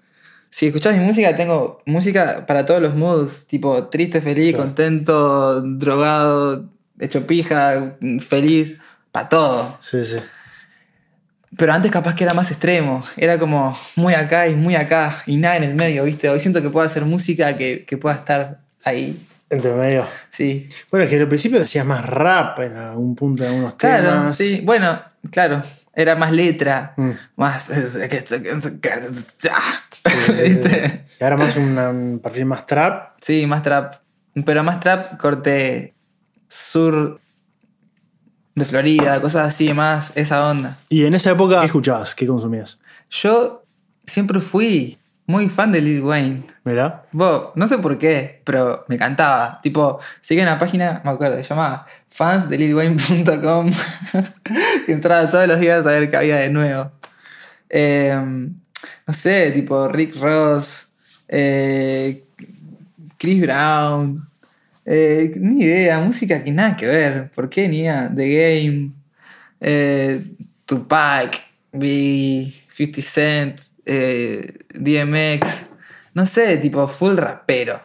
Si escuchás mi música, tengo música para todos los moods, tipo triste, feliz, Claro. contento, drogado, hecho pija, feliz, para todo. Sí, sí. Pero antes capaz que era más extremo, era como muy acá y muy acá y nada en el medio, ¿viste? Hoy siento que puedo hacer música que, que pueda estar ahí, Entre medio. sí. Bueno, es que al principio hacías más rap en algún punto de algunos Claro, temas. sí. Bueno, claro, era más letra, Mm. más... ¿Viste? Y ahora más una- un perfil más trap. Sí, más trap. Pero más trap corte sur de Florida, cosas así, más esa onda. Y en esa época, ¿qué escuchabas? ¿Qué consumías? Yo siempre fui muy fan de Lil Wayne. ¿Verdad? Bo, no sé por qué, pero me cantaba. Tipo, sigue una página, me acuerdo, se llamaba fansdelilwayne.com. que entraba todos los días a ver qué había de nuevo. Eh, no sé, tipo Rick Ross, eh, Chris Brown, Eh, ni idea, música que nada que ver. ¿Por qué ni idea? The Game, eh, Tupac, Biggie, 50 Cent, eh, DMX. No sé, tipo full rapero.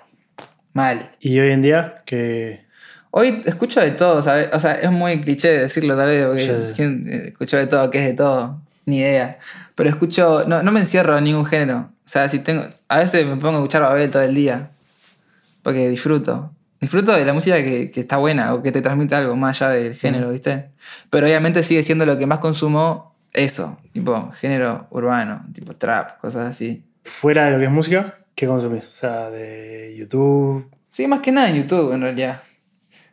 Mal. Y hoy en día, que. Hoy escucho de todo, ¿sabes? O sea, es muy cliché decirlo tal vez, porque Sí. ¿quién eh, escucho de todo? ¿Qué es de todo? Ni idea. Pero escucho, no, no me encierro en ningún género. O sea, si tengo, a veces me pongo a escuchar Babel todo el día. Porque disfruto. Disfruto de la música que, que está buena o que te transmite algo más allá del género, ¿viste? Pero obviamente sigue siendo lo que más consumo eso. Tipo, género urbano, tipo trap, cosas así. fuera de lo que es música, ¿qué consumís? O sea, de YouTube. Sí, más que nada en YouTube, en realidad.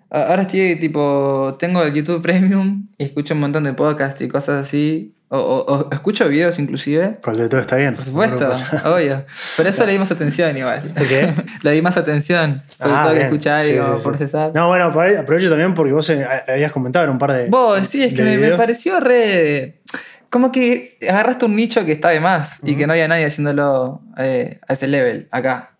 Ahora estoy tipo, tengo el YouTube Premium y escucho un montón de podcasts y cosas así. O, o- o escucho videos inclusive. ¿Cuál de todo está bien? Por supuesto, No obvio. Pero eso le di más atención igual. qué? le di más atención. Porque Ah, tengo que escuchar y Sí, como sí, procesar. No, bueno, apro- aprovecho también porque vos eh, habías comentado en un par de. Vos, sí, es que me, pareció re. Como que agarraste un nicho que está de más y que no había nadie haciéndolo eh, a ese level acá.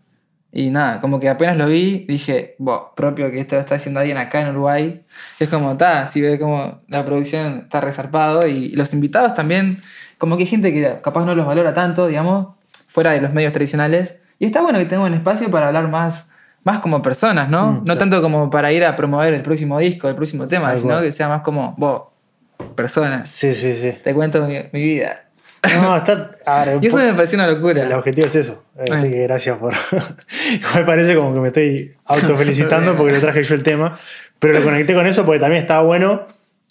Y nada, como que apenas lo vi, dije, vos, propio que esto lo está haciendo alguien acá en Uruguay. Es como, está, si ve como la producción está resarpado y los invitados también, como que hay gente que capaz no los valora tanto, digamos, fuera de los medios tradicionales. Y está bueno que tenga un espacio para hablar más, más como personas, ¿no? Mm, no claro. tanto como para ir a promover el próximo disco, el próximo tema, Tal sino cual. que sea más como, vos, personas. Sí, sí, sí. Te cuento mi, mi vida. No, está. ver, Y eso me pareció una locura. El objetivo es eso. Así Eh. que gracias por. Igual parece como que me estoy autofelicitando porque lo traje yo el tema. Pero lo conecté con eso porque también estaba bueno.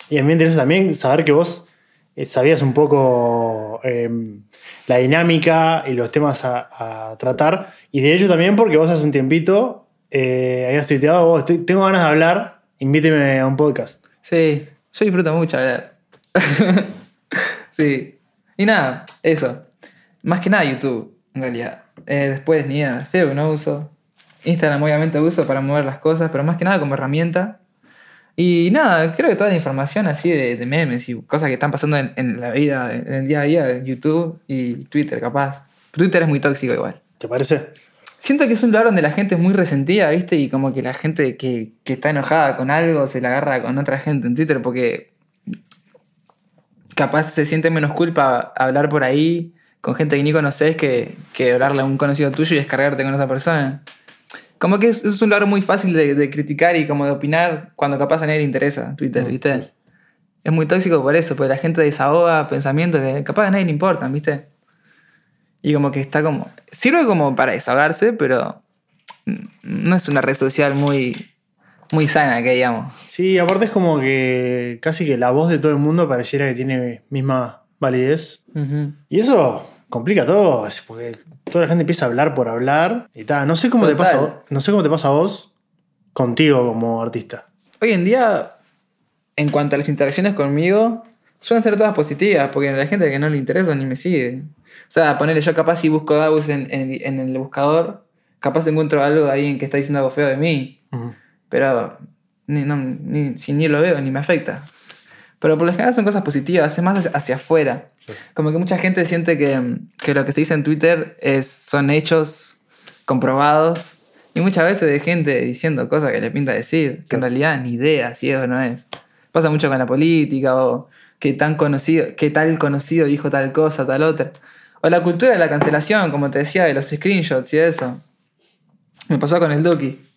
Y a mí me interesa también saber que vos eh, sabías un poco eh, la dinámica y los temas a, a tratar. Y de hecho también porque vos hace un tiempito eh, habías tuiteado, vos, "Estoy- tengo ganas de hablar, invíteme a un podcast. Sí, yo disfruto mucho hablar. sí. Y nada, eso. Más que nada YouTube, en realidad. Eh, después ni idea, Facebook no uso. Instagram obviamente uso para mover las cosas, pero más que nada como herramienta. Y nada, creo que toda la información así de, de memes y cosas que están pasando en, en la vida, en el día a día, YouTube y Twitter capaz. Twitter es muy tóxico igual. ¿Te parece? Siento que es un lugar donde la gente es muy resentida, ¿viste? Y como que la gente que, que está enojada con algo se la agarra con otra gente en Twitter porque capaz se siente menos culpa hablar por ahí con gente que ni conoces que, que hablarle a un conocido tuyo y descargarte con esa persona. Como que es, es un lugar muy fácil de, de criticar y como de opinar cuando capaz a nadie le interesa Twitter, ¿viste? Es muy tóxico por eso, porque la gente desahoga pensamientos que capaz a nadie le importan, ¿viste? Y como que está como. Sirve como para desahogarse, pero no es una red social muy, muy sana, que digamos. Sí, aparte es como que casi que la voz de todo el mundo pareciera que tiene misma validez. Y eso complica todo, porque toda la gente empieza a hablar por hablar y tal. No sé cómo te pasa, no sé cómo te pasa a vos contigo como artista. Hoy en día, en cuanto a las interacciones conmigo, suelen ser todas positivas, porque la gente que no le interesa ni me sigue. O sea, ponerle yo capaz si busco Davos en, en- en el buscador, capaz encuentro algo de alguien que está diciendo algo feo de mí. Pero ni, no, ni, si ni lo veo, ni me afecta. Pero por lo general son cosas positivas, es más hacia, hacia afuera. Como que mucha gente siente que, que lo que se dice en Twitter es, son hechos comprobados. Y muchas veces de gente diciendo cosas que le pinta decir, que en realidad ni idea si es o no es. Pasa mucho con la política, o que tan conocido, que tal conocido dijo tal cosa, tal otra. O la cultura de la cancelación, como te decía, de los screenshots y eso. Me pasó con el Duki.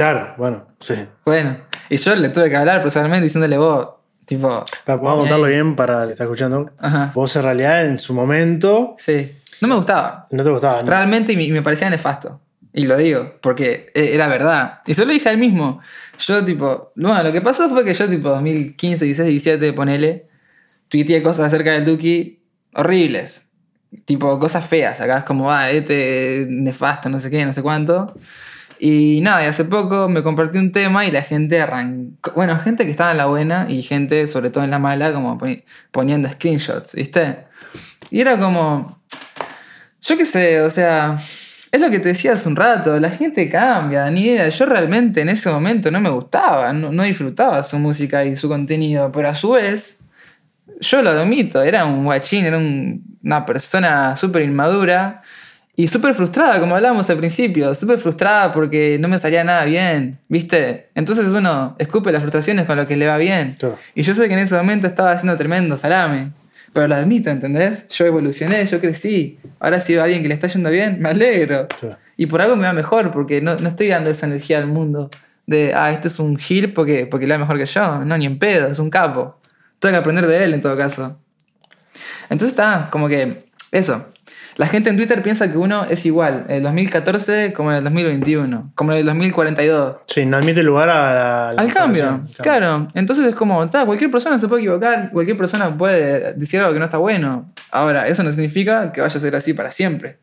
Claro, bueno, sí. Bueno, y yo le tuve que hablar personalmente diciéndole vos, tipo. Vamos a contarlo bien para el está escuchando. Ajá. Vos en realidad en su momento Sí. No me gustaba. no te gustaba. ¿no? Realmente y me, parecía nefasto. Y lo digo, porque e- era verdad. Y se lo dije a él mismo. Yo, tipo. Bueno, lo que pasó fue que yo, tipo, 2015, 16, 17, ponele. Tuiteé cosas acerca del Duki horribles. Tipo, cosas feas. Acá es como, ah, este nefasto, no sé qué, no sé cuánto. Y nada, y hace poco me compartí un tema y la gente arrancó. Bueno, gente que estaba en la buena y gente, sobre todo en la mala, como poni- poniendo screenshots, ¿viste? Y era como. Yo qué sé, o sea. Es lo que te decía hace un rato, la gente cambia, ni idea. Yo realmente en ese momento no me gustaba, no, no disfrutaba su música y su contenido, pero a su vez, yo lo admito, era un guachín, era un- una persona súper inmadura Y súper frustrada, como hablábamos al principio, súper frustrada porque no me salía nada bien, ¿viste? Entonces uno escupe las frustraciones con lo que le va bien. Claro. Y yo sé que en ese momento estaba haciendo tremendo salame. Pero lo admito, ¿entendés? Yo evolucioné, yo crecí. Ahora si veo a alguien que le está yendo bien, me alegro. Claro. Y por algo me va mejor, porque no, no estoy dando esa energía al mundo. De, ah, este es un gil porque, porque le va mejor que yo. No, ni en pedo, es un capo. Tengo que aprender de él en todo caso. Entonces está, como que, eso. La gente en Twitter piensa que uno es igual en el 2014 como en el 2021, como en el 2042. Sí, no admite lugar a la, la Al cambio, claro. Entonces es como, ta, cualquier persona se puede equivocar, cualquier persona puede decir algo que no está bueno. Ahora, eso no significa que vaya a ser así para siempre.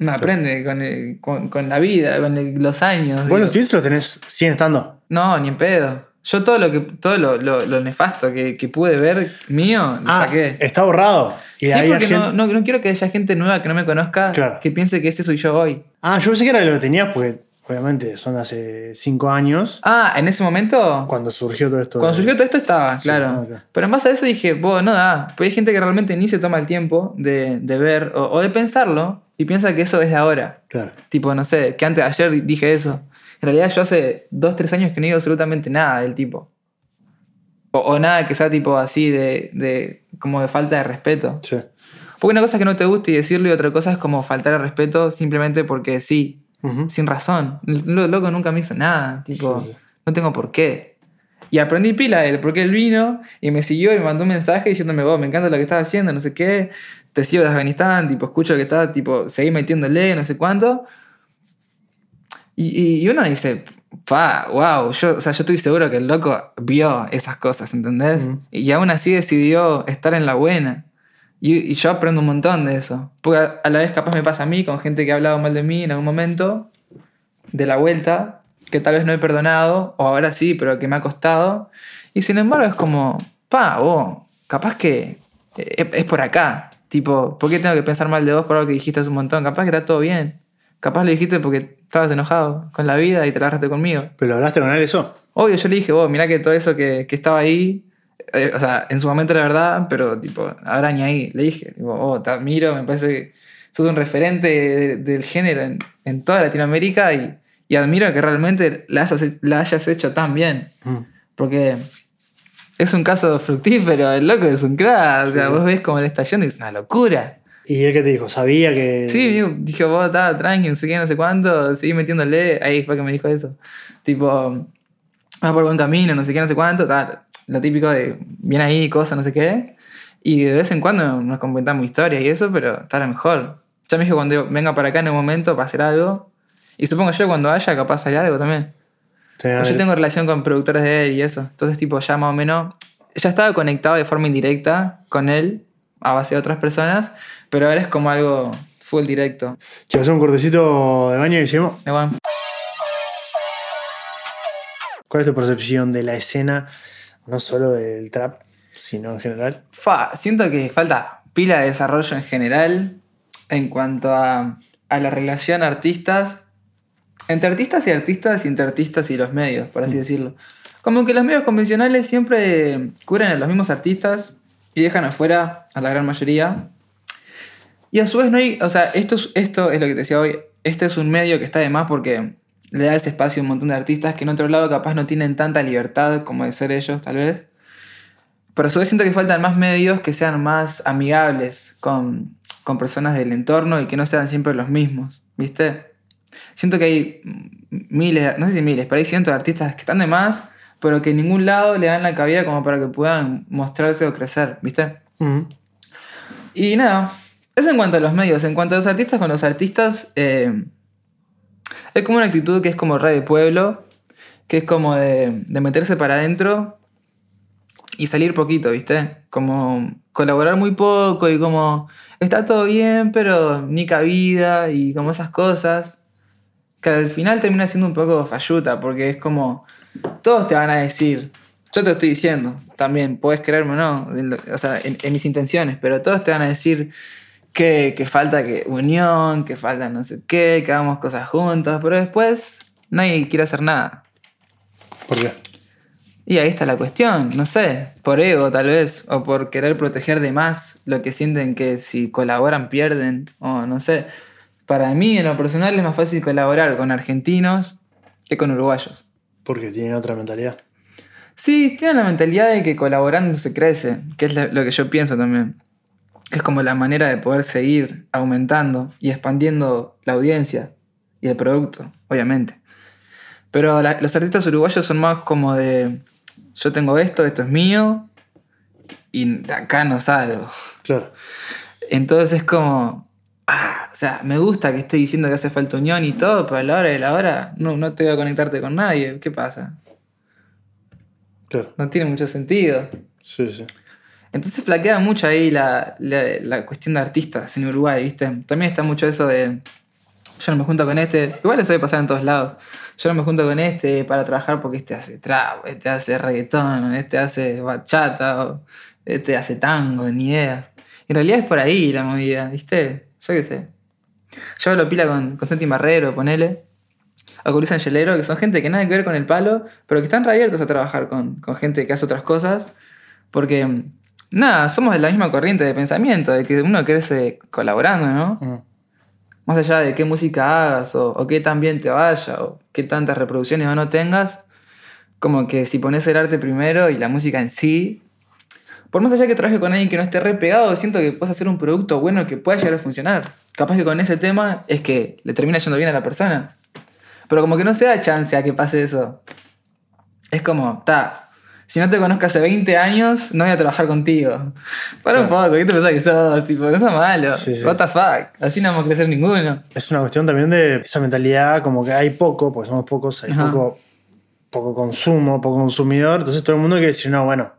Uno aprende con, el- con, con la vida, con el- los años. Vos digo. los tweets los tenés, siguen estando. No, ni en pedo. Yo todo lo que todo lo, lo- lo nefasto que, que pude ver mío, lo Ah, saqué. está borrado. Y Sí, porque no, no, no quiero que haya gente nueva que no me conozca Claro. que piense que ese soy yo hoy. Ah, yo pensé que era lo que tenías porque obviamente son hace cinco años Ah, en ese momento, cuando surgió todo esto. cuando surgió todo esto estaba, Sí, claro. ah, claro. Pero en base a eso dije, vos, no da. Pues hay gente que realmente ni se toma el tiempo de, de ver o, o de pensarlo y piensa que eso es de ahora. Claro. Tipo, no sé, que antes de ayer dije eso. En realidad yo hace dos, tres años que no digo absolutamente nada del tipo. O, o nada que sea tipo así de, de como de falta de respeto. Sí. Porque una cosa es que no te guste y decirlo y otra cosa es como faltar al respeto simplemente porque sí, Ujú. sin razón. El lo- loco nunca me hizo nada, tipo, Sí, sí. no tengo por qué. Y aprendí pila de él, porque él vino y me siguió y me mandó un mensaje diciéndome, vos, me encanta lo que estás haciendo, no sé qué, te sigo de Afganistán, tipo, escucho que estás, tipo, seguí metiéndole, no sé cuánto. Y, y- uno dice, pa, wow, yo, o sea, yo estoy seguro que el loco vio esas cosas, ¿entendés? Ujú. Y aún así decidió estar en la buena. Y, y yo aprendo un montón de eso. Porque a, a la vez capaz me pasa a mí, con gente que ha hablado mal de mí en algún momento, de la vuelta, que tal vez no he perdonado, o ahora sí, pero que me ha costado. Y sin embargo es como, pa, vos, capaz que es, es por acá. Tipo, ¿por qué tengo que pensar mal de vos por algo que dijiste hace un montón? Capaz que está todo bien. Capaz lo dijiste porque estabas enojado con la vida y te la agarraste conmigo. ¿Pero hablaste con él eso? Obvio, yo le dije, vos, mirá que todo eso que, que estaba ahí, eh, o sea, en su momento la verdad, pero tipo, ahora ni ahí. Le dije, tipo, oh, te admiro, me parece que sos un referente de- del género en, en toda Latinoamérica y, y admiro que realmente la hayas, la hayas hecho tan bien. Mm. Porque es un caso fructífero, el loco es un crack, o sea, vos ves como está yendo y es una locura. ¿Y él qué te dijo? ¿Sabía que.? Sí, digo, dije, vos estaba tranqui, no sé qué, no sé cuánto, seguí metiéndole, ahí fue que me dijo eso. Tipo, vas por buen camino, no sé qué, no sé cuánto, tal. Lo típico de, viene ahí, cosas, no sé qué. Y de vez en cuando nos comentamos historias y eso, pero está lo mejor. Ya me dijo cuando venga para acá en un momento para hacer algo. Y supongo yo cuando vaya, capaz hay algo también. Pues yo tengo relación con productores de él y eso. Entonces, tipo, ya más o menos. Ya estaba conectado de forma indirecta con él, a base de otras personas, pero ahora es como algo full directo. Che, hacemos un cortecito de baño y decimos. ¿Cuál es tu percepción de la escena, no solo del trap, sino en general? Fa, siento que falta pila de desarrollo en general en cuanto a, a la relación artistas. Entre artistas y artistas y entre artistas y los medios, por así decirlo. Como que los medios convencionales siempre cubren a los mismos artistas y dejan afuera a la gran mayoría. Y a su vez no hay, o sea, esto es, esto es lo que te decía hoy, este es un medio que está de más porque le da ese espacio a un montón de artistas que en otro lado capaz no tienen tanta libertad como de ser ellos, tal vez. Pero a su vez siento que faltan más medios que sean más amigables con, con personas del entorno y que no sean siempre los mismos, ¿viste? Siento que hay miles, no sé si miles, pero hay cientos de artistas que están de más, pero que en ningún lado le dan la cabida como para que puedan mostrarse o crecer, ¿viste? Y nada, eso en cuanto a los medios. En cuanto a los artistas, con los artistas, eh, es como una actitud que es como rey de pueblo, que es como de, meterse para adentro y salir poquito, ¿viste? Como colaborar muy poco y como está todo bien, pero ni cabida y como esas cosas. Que al final termina siendo un poco falluta, porque es como todos te van a decir, yo te estoy diciendo también, puedes creerme o no, o sea, en, en mis intenciones, pero todos te van a decir que, que falta que unión, que falta no sé qué, que hagamos cosas juntos, pero después nadie quiere hacer nada. ¿Por qué? Y ahí está la cuestión, no sé, por ego tal vez, o por querer proteger de más lo que sienten que si colaboran pierden, o no sé. para mí, en lo personal, es más fácil colaborar con argentinos que con uruguayos. Porque tienen otra mentalidad. Sí, tienen la mentalidad de que colaborando se crece, que es lo que yo pienso también. Que es como la manera de poder seguir aumentando y expandiendo la audiencia y el producto, obviamente. Pero la- los artistas uruguayos son más como de, yo tengo esto, esto es mío, y de acá no salgo. Claro. Entonces es como, ah, o sea, me gusta que estoy diciendo que hace falta unión y todo, pero a la hora de la hora no, no te voy a conectarte con nadie. ¿Qué pasa? Claro. No tiene mucho sentido. Sí, sí. Entonces flaquea mucho ahí la, la, cuestión de artistas en Uruguay, ¿viste? También está mucho eso de, yo no me junto con este, igual eso debe pasar en todos lados. Yo no me junto con este para trabajar porque este hace trap, este hace reggaetón, este hace bachata, este hace tango, ni idea. En realidad es por ahí la movida, ¿viste? Yo qué sé. Yo hablo pila con, con Santi Marrero, ponele. Con Luis Angelero, que son gente que nada que ver con el palo, pero que están reabiertos a trabajar con, con gente que hace otras cosas. Porque, nada, somos de la misma corriente de pensamiento, de que uno crece colaborando, ¿no? Mm. Más allá de qué música hagas, o, o qué tan bien te vaya, o qué tantas reproducciones o no tengas, como que si pones el arte primero y la música en sí, por más allá que trabajes con alguien que no esté re pegado, siento que puedes hacer un producto bueno que pueda llegar a funcionar. Capaz que con ese tema es que le termina yendo bien a la persona. Pero como que no se da chance a que pase eso. Es como, ta, si no te conozco hace 20 años, no voy a trabajar contigo. Para un poco, ¿qué te pensás que sos? Tipo, no sos malo. Sí, sí. What the fuck. Así no vamos a crecer ninguno. Es una cuestión también de esa mentalidad, como que hay poco, porque somos pocos, hay Ajá. poco, poco consumo, poco consumidor. Entonces todo el mundo quiere decir, no, bueno,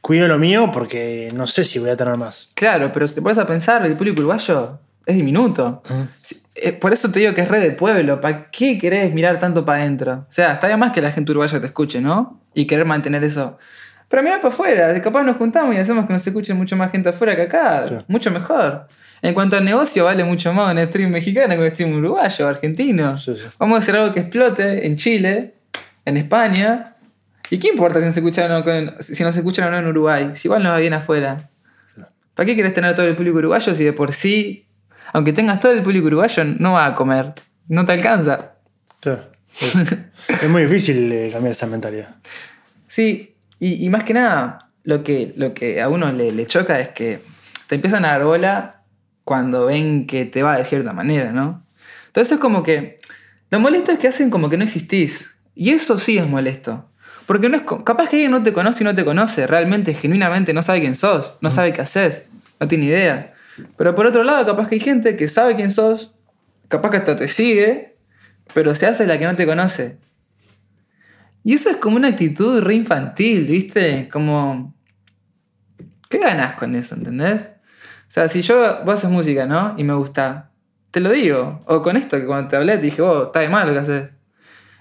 cuido lo mío porque no sé si voy a tener más. Claro, pero si te pones a pensar, el público uruguayo es diminuto. Si- eh, Por eso te digo que es red de pueblo. ¿Para qué querés mirar tanto para adentro? O sea, está bien más que la gente uruguaya te escuche, ¿no? Y querer mantener eso. Pero mira para afuera, capaz nos juntamos y hacemos que nos escuche mucho más gente afuera que acá. Sí. Mucho mejor. En cuanto al negocio, vale mucho más un stream mexicano que un stream uruguayo, argentino. Sí, sí. Vamos a hacer algo que explote en Chile, en España. ¿Y qué importa si nos escuchan o, no- si nos escuchan o no en Uruguay? Si igual nos va bien afuera. ¿Para qué querés tener todo el público uruguayo si de por sí, aunque tengas todo el público uruguayo, no va a comer? No te alcanza. Claro. Es, es muy difícil eh, cambiar esa mentalidad. Sí, y, y más que nada, lo que, lo que a uno le, le choca es que te empiezan a dar bola cuando ven que te va de cierta manera, ¿no? Entonces es como que lo molesto es que hacen como que no existís. Y eso sí es molesto. Porque no es capaz que alguien no te conoce y no te conoce, realmente, genuinamente no sabe quién sos, no sabe qué haces, no tiene idea. Pero por otro lado, capaz que hay gente que sabe quién sos, capaz que hasta te sigue, pero se hace la que no te conoce. Y eso es como una actitud re infantil, ¿viste? Como. ¿Qué ganas con eso, entendés? O sea, si yo. Vos haces música, ¿no? Y me gusta. Te lo digo. O con esto, que cuando te hablé te dije, vos, está de mal lo que haces.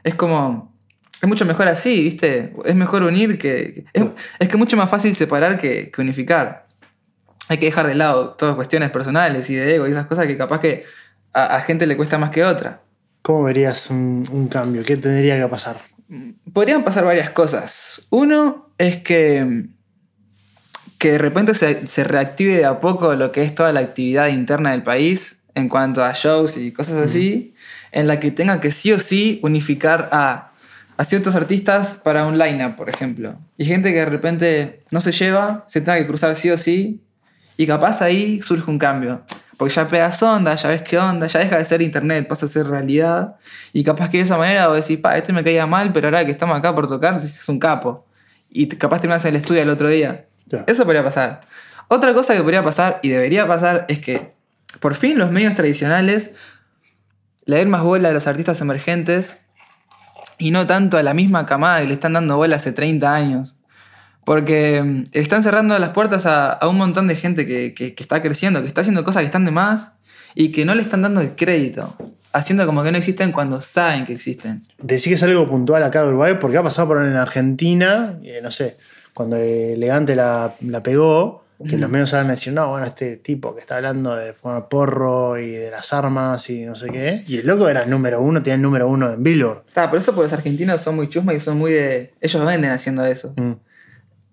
Es como. Es mucho mejor así, ¿viste? Es mejor unir que. Es, es que es mucho más fácil separar que unificar. Hay que dejar de lado todas cuestiones personales y de ego y esas cosas que capaz que a, a gente le cuesta más que otra. ¿Cómo verías un, un cambio? ¿Qué tendría que pasar? Podrían pasar varias cosas. Uno es que, que de repente se, se reactive de a poco lo que es toda la actividad interna del país en cuanto a shows y cosas así, en la que tenga que sí o sí unificar a, a ciertos artistas para un line-up, por ejemplo. Y gente que de repente no se lleva, se tenga que cruzar sí o sí, y capaz ahí surge un cambio. Porque ya pegas onda, ya ves qué onda, ya deja de ser internet, pasa a ser realidad. Y capaz que de esa manera vos decís, pa, este me caía mal, pero ahora que estamos acá por tocar, es un capo. Y capaz terminas en el estudio el otro día. Eso podría pasar. Otra cosa que podría pasar, y debería pasar, es que por fin los medios tradicionales le den más bola a los artistas emergentes y no tanto a la misma camada que le están dando bola hace 30 años. Porque mm, están cerrando las puertas a, a un montón de gente que, que- que está creciendo, que está haciendo cosas que están de más y que no le están dando el crédito. Haciendo como que no existen cuando saben que existen. Decís que es algo puntual acá de Uruguay, porque ha pasado por en Argentina, eh, no sé, cuando Elegante la, la pegó, que los medios hablan de decir, no, bueno, este tipo que está hablando de fumar porro y de las armas y no sé qué, y el loco era el número uno, tenía el número uno en Billboard. Está, por eso porque los argentinos son muy chusmas y son muy de... Ellos venden haciendo eso. Mm.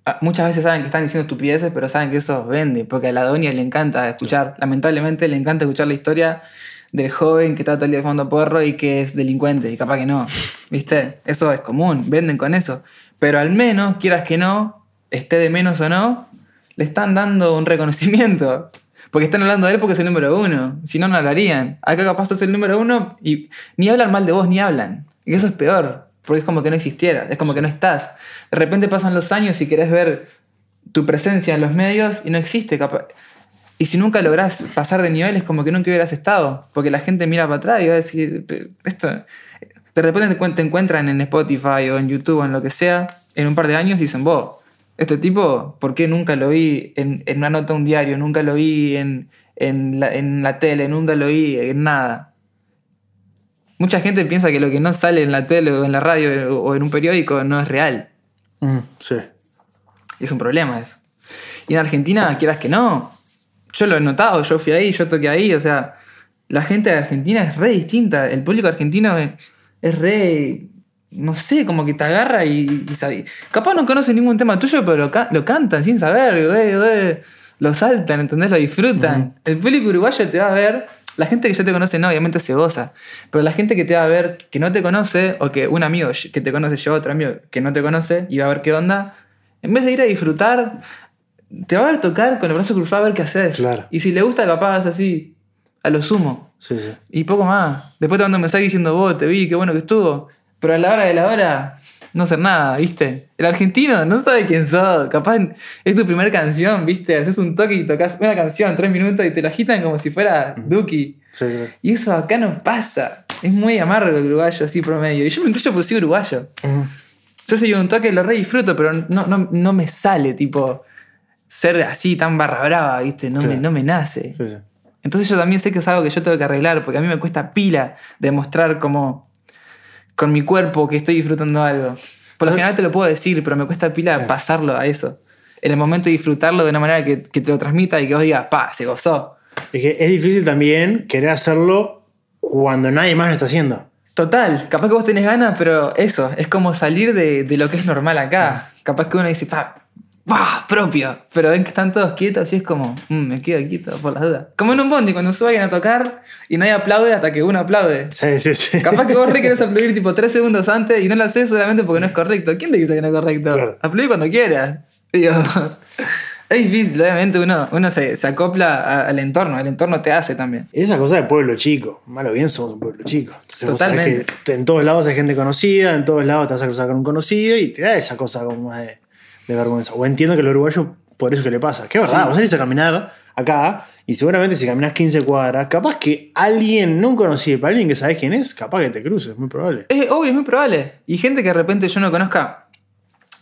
Ah, Muchas veces saben que están diciendo estupideces, pero saben que eso vende, porque a la doña le encanta escuchar, lamentablemente le encanta escuchar la historia del joven que está todo el día fumando porro y que es delincuente, y capaz que no. ¿Viste? Eso es común, venden con eso. Pero al menos, quieras que no, esté de menos o no, le están dando un reconocimiento. Porque están hablando de él porque es el número uno. Si no, no hablarían. Acá capaz sos el número uno y ni hablan mal de vos ni hablan. Y eso es peor. Porque es como que no existieras. Es como que no estás. De repente pasan los años y querés ver tu presencia en los medios y no existe. Capaz. Y si nunca lográs pasar de nivel, es como que nunca hubieras estado. Porque la gente mira para atrás y va a decir, esto. De repente te encuentran en Spotify o en YouTube o en lo que sea, en un par de años dicen, vos, este tipo, ¿por qué nunca lo vi en, una nota un diario? Nunca lo vi en, la, tele, nunca lo vi en nada. Mucha gente piensa que lo que no sale en la tele o en la radio o en un periódico no es real. Mm, sí. Es un problema eso. Y en Argentina, quieras que no, yo lo he notado, yo fui ahí, yo toqué ahí, o sea, la gente de Argentina es re distinta, el público argentino es, es re no sé, como que te agarra y, y Capaz no conoce ningún tema tuyo, pero lo, cantan sin saber, lo saltan, ¿entendés? Lo disfrutan. El público uruguayo te va a ver. La gente que ya te conoce, no, obviamente se goza. Pero la gente que te va a ver, que no te conoce, o que un amigo que te conoce yo, otro amigo que no te conoce, y va a ver qué onda, en vez de ir a disfrutar, te va a ver tocar con el brazo cruzado a ver qué haces. Claro. Y si le gusta, capaz así, a lo sumo. Sí, sí. Y poco más. Después te mando un mensaje diciendo, vos, te vi, qué bueno que estuvo. Pero a la hora de la hora, no hacer nada, ¿viste? El argentino no sabe quién sos. Capaz es tu primera canción, ¿viste? Haces un toque y tocas una canción, tres minutos y te la agitan como si fuera Duki. Sí, Y eso acá no pasa. Es muy amargo el uruguayo, así promedio. Y yo me incluyo por ser uruguayo. Yo soy un toque, lo re disfruto, pero no, no, no, me sale, tipo, ser así tan barra brava, ¿viste? No, me, no me nace. Entonces yo también sé que es algo que yo tengo que arreglar, porque a mí me cuesta pila demostrar como con mi cuerpo que estoy disfrutando algo. Por lo general te lo puedo decir, pero me cuesta pila pasarlo a eso. En el momento de disfrutarlo de una manera que, te lo transmita y que vos digas, pa, se gozó. Es que es difícil también querer hacerlo cuando nadie más lo está haciendo. Total, capaz que vos tenés ganas, pero eso, es como salir de, de lo que es normal acá. Capaz que uno dice, pa, ¡Bah! Propio. Pero ven que están todos quietos y es como, mm, me quedo quieto por las dudas. Como en un bondi, cuando sube alguien a tocar y nadie aplaude hasta que uno aplaude. Sí, sí, sí. Capaz que vos re querés aplaudir tipo tres segundos antes y no lo haces solamente porque no es correcto. ¿Quién te dice que no es correcto? Claro. cuando quieras. Digo, es difícil, obviamente uno, uno se, se acopla al entorno, el entorno te hace también. Esa cosa de pueblo chico, malo bien somos un pueblo chico. Totalmente. en todos lados hay gente conocida, en todos lados te vas a cruzar con un conocido y te da esa cosa como más de de vergüenza. O entiendo que el uruguayo por eso que le pasa. Que verdad, vos salís a caminar acá y seguramente si caminas 15 cuadras, capaz que alguien no conocido, para alguien que sabes quién es, capaz que te cruces, muy probable. Es obvio, es muy probable. Y gente que de repente yo no conozca,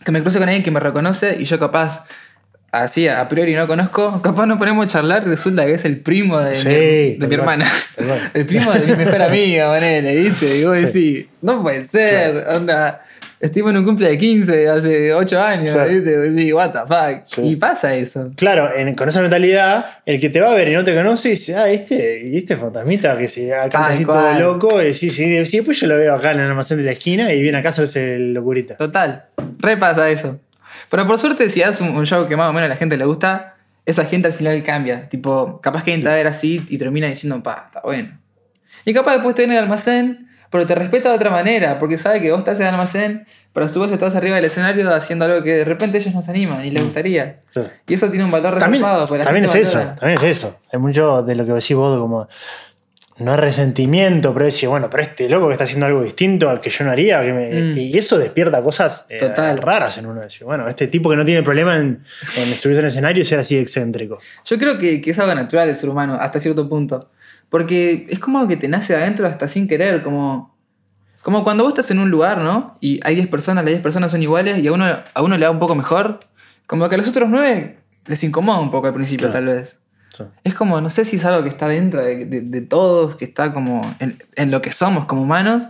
que me cruce con alguien que me reconoce y yo capaz así a priori no conozco, capaz no ponemos a charlar y resulta que es el primo de, mi, hermana. el primo de mi mejor amiga, manera, ¿viste? Y vos decís, no puede ser, onda. Estuvimos en un cumple de 15 hace 8 años, ¿viste? what the fuck. Y pasa eso. Claro, con esa mentalidad, el que te va a ver y no te conoce dice, ah, este, este fantasmita que se canta así todo loco. Y sí, sí, sí, después yo lo veo acá en el almacén de la esquina y viene acá a hacerse el locurita. Total, repasa eso. Pero por suerte, si haces un, show que más o menos a la gente le gusta, esa gente al final cambia. Tipo, capaz que entra a ver así y termina diciendo, pa, está bueno. Y capaz después te viene el almacén pero te respeta de otra manera, porque sabe que vos estás en el almacén, pero su vos estás arriba del escenario haciendo algo que de repente ellos no se animan y les mm. gustaría. Y eso tiene un valor reservado. También, es eso, también es eso. Hay mucho de lo que decís vos como no es resentimiento, pero decir, bueno, pero este loco que está haciendo algo distinto al que yo no haría, mm. y eso despierta cosas eh, raras en uno. Decir, bueno, este tipo que no tiene problema en, en subirse en el escenario y ser así excéntrico. Yo creo que, que, es algo natural del ser humano, hasta cierto punto. Porque es como que te nace adentro hasta sin querer, como, como cuando vos estás en un lugar, ¿no? Y hay 10 personas, las 10 personas son iguales y a uno, a uno le da un poco mejor, como que a los otros 9 les incomoda un poco al principio, tal vez. Es como, no sé si es algo que está dentro de, todos, que está como en, lo que somos como humanos,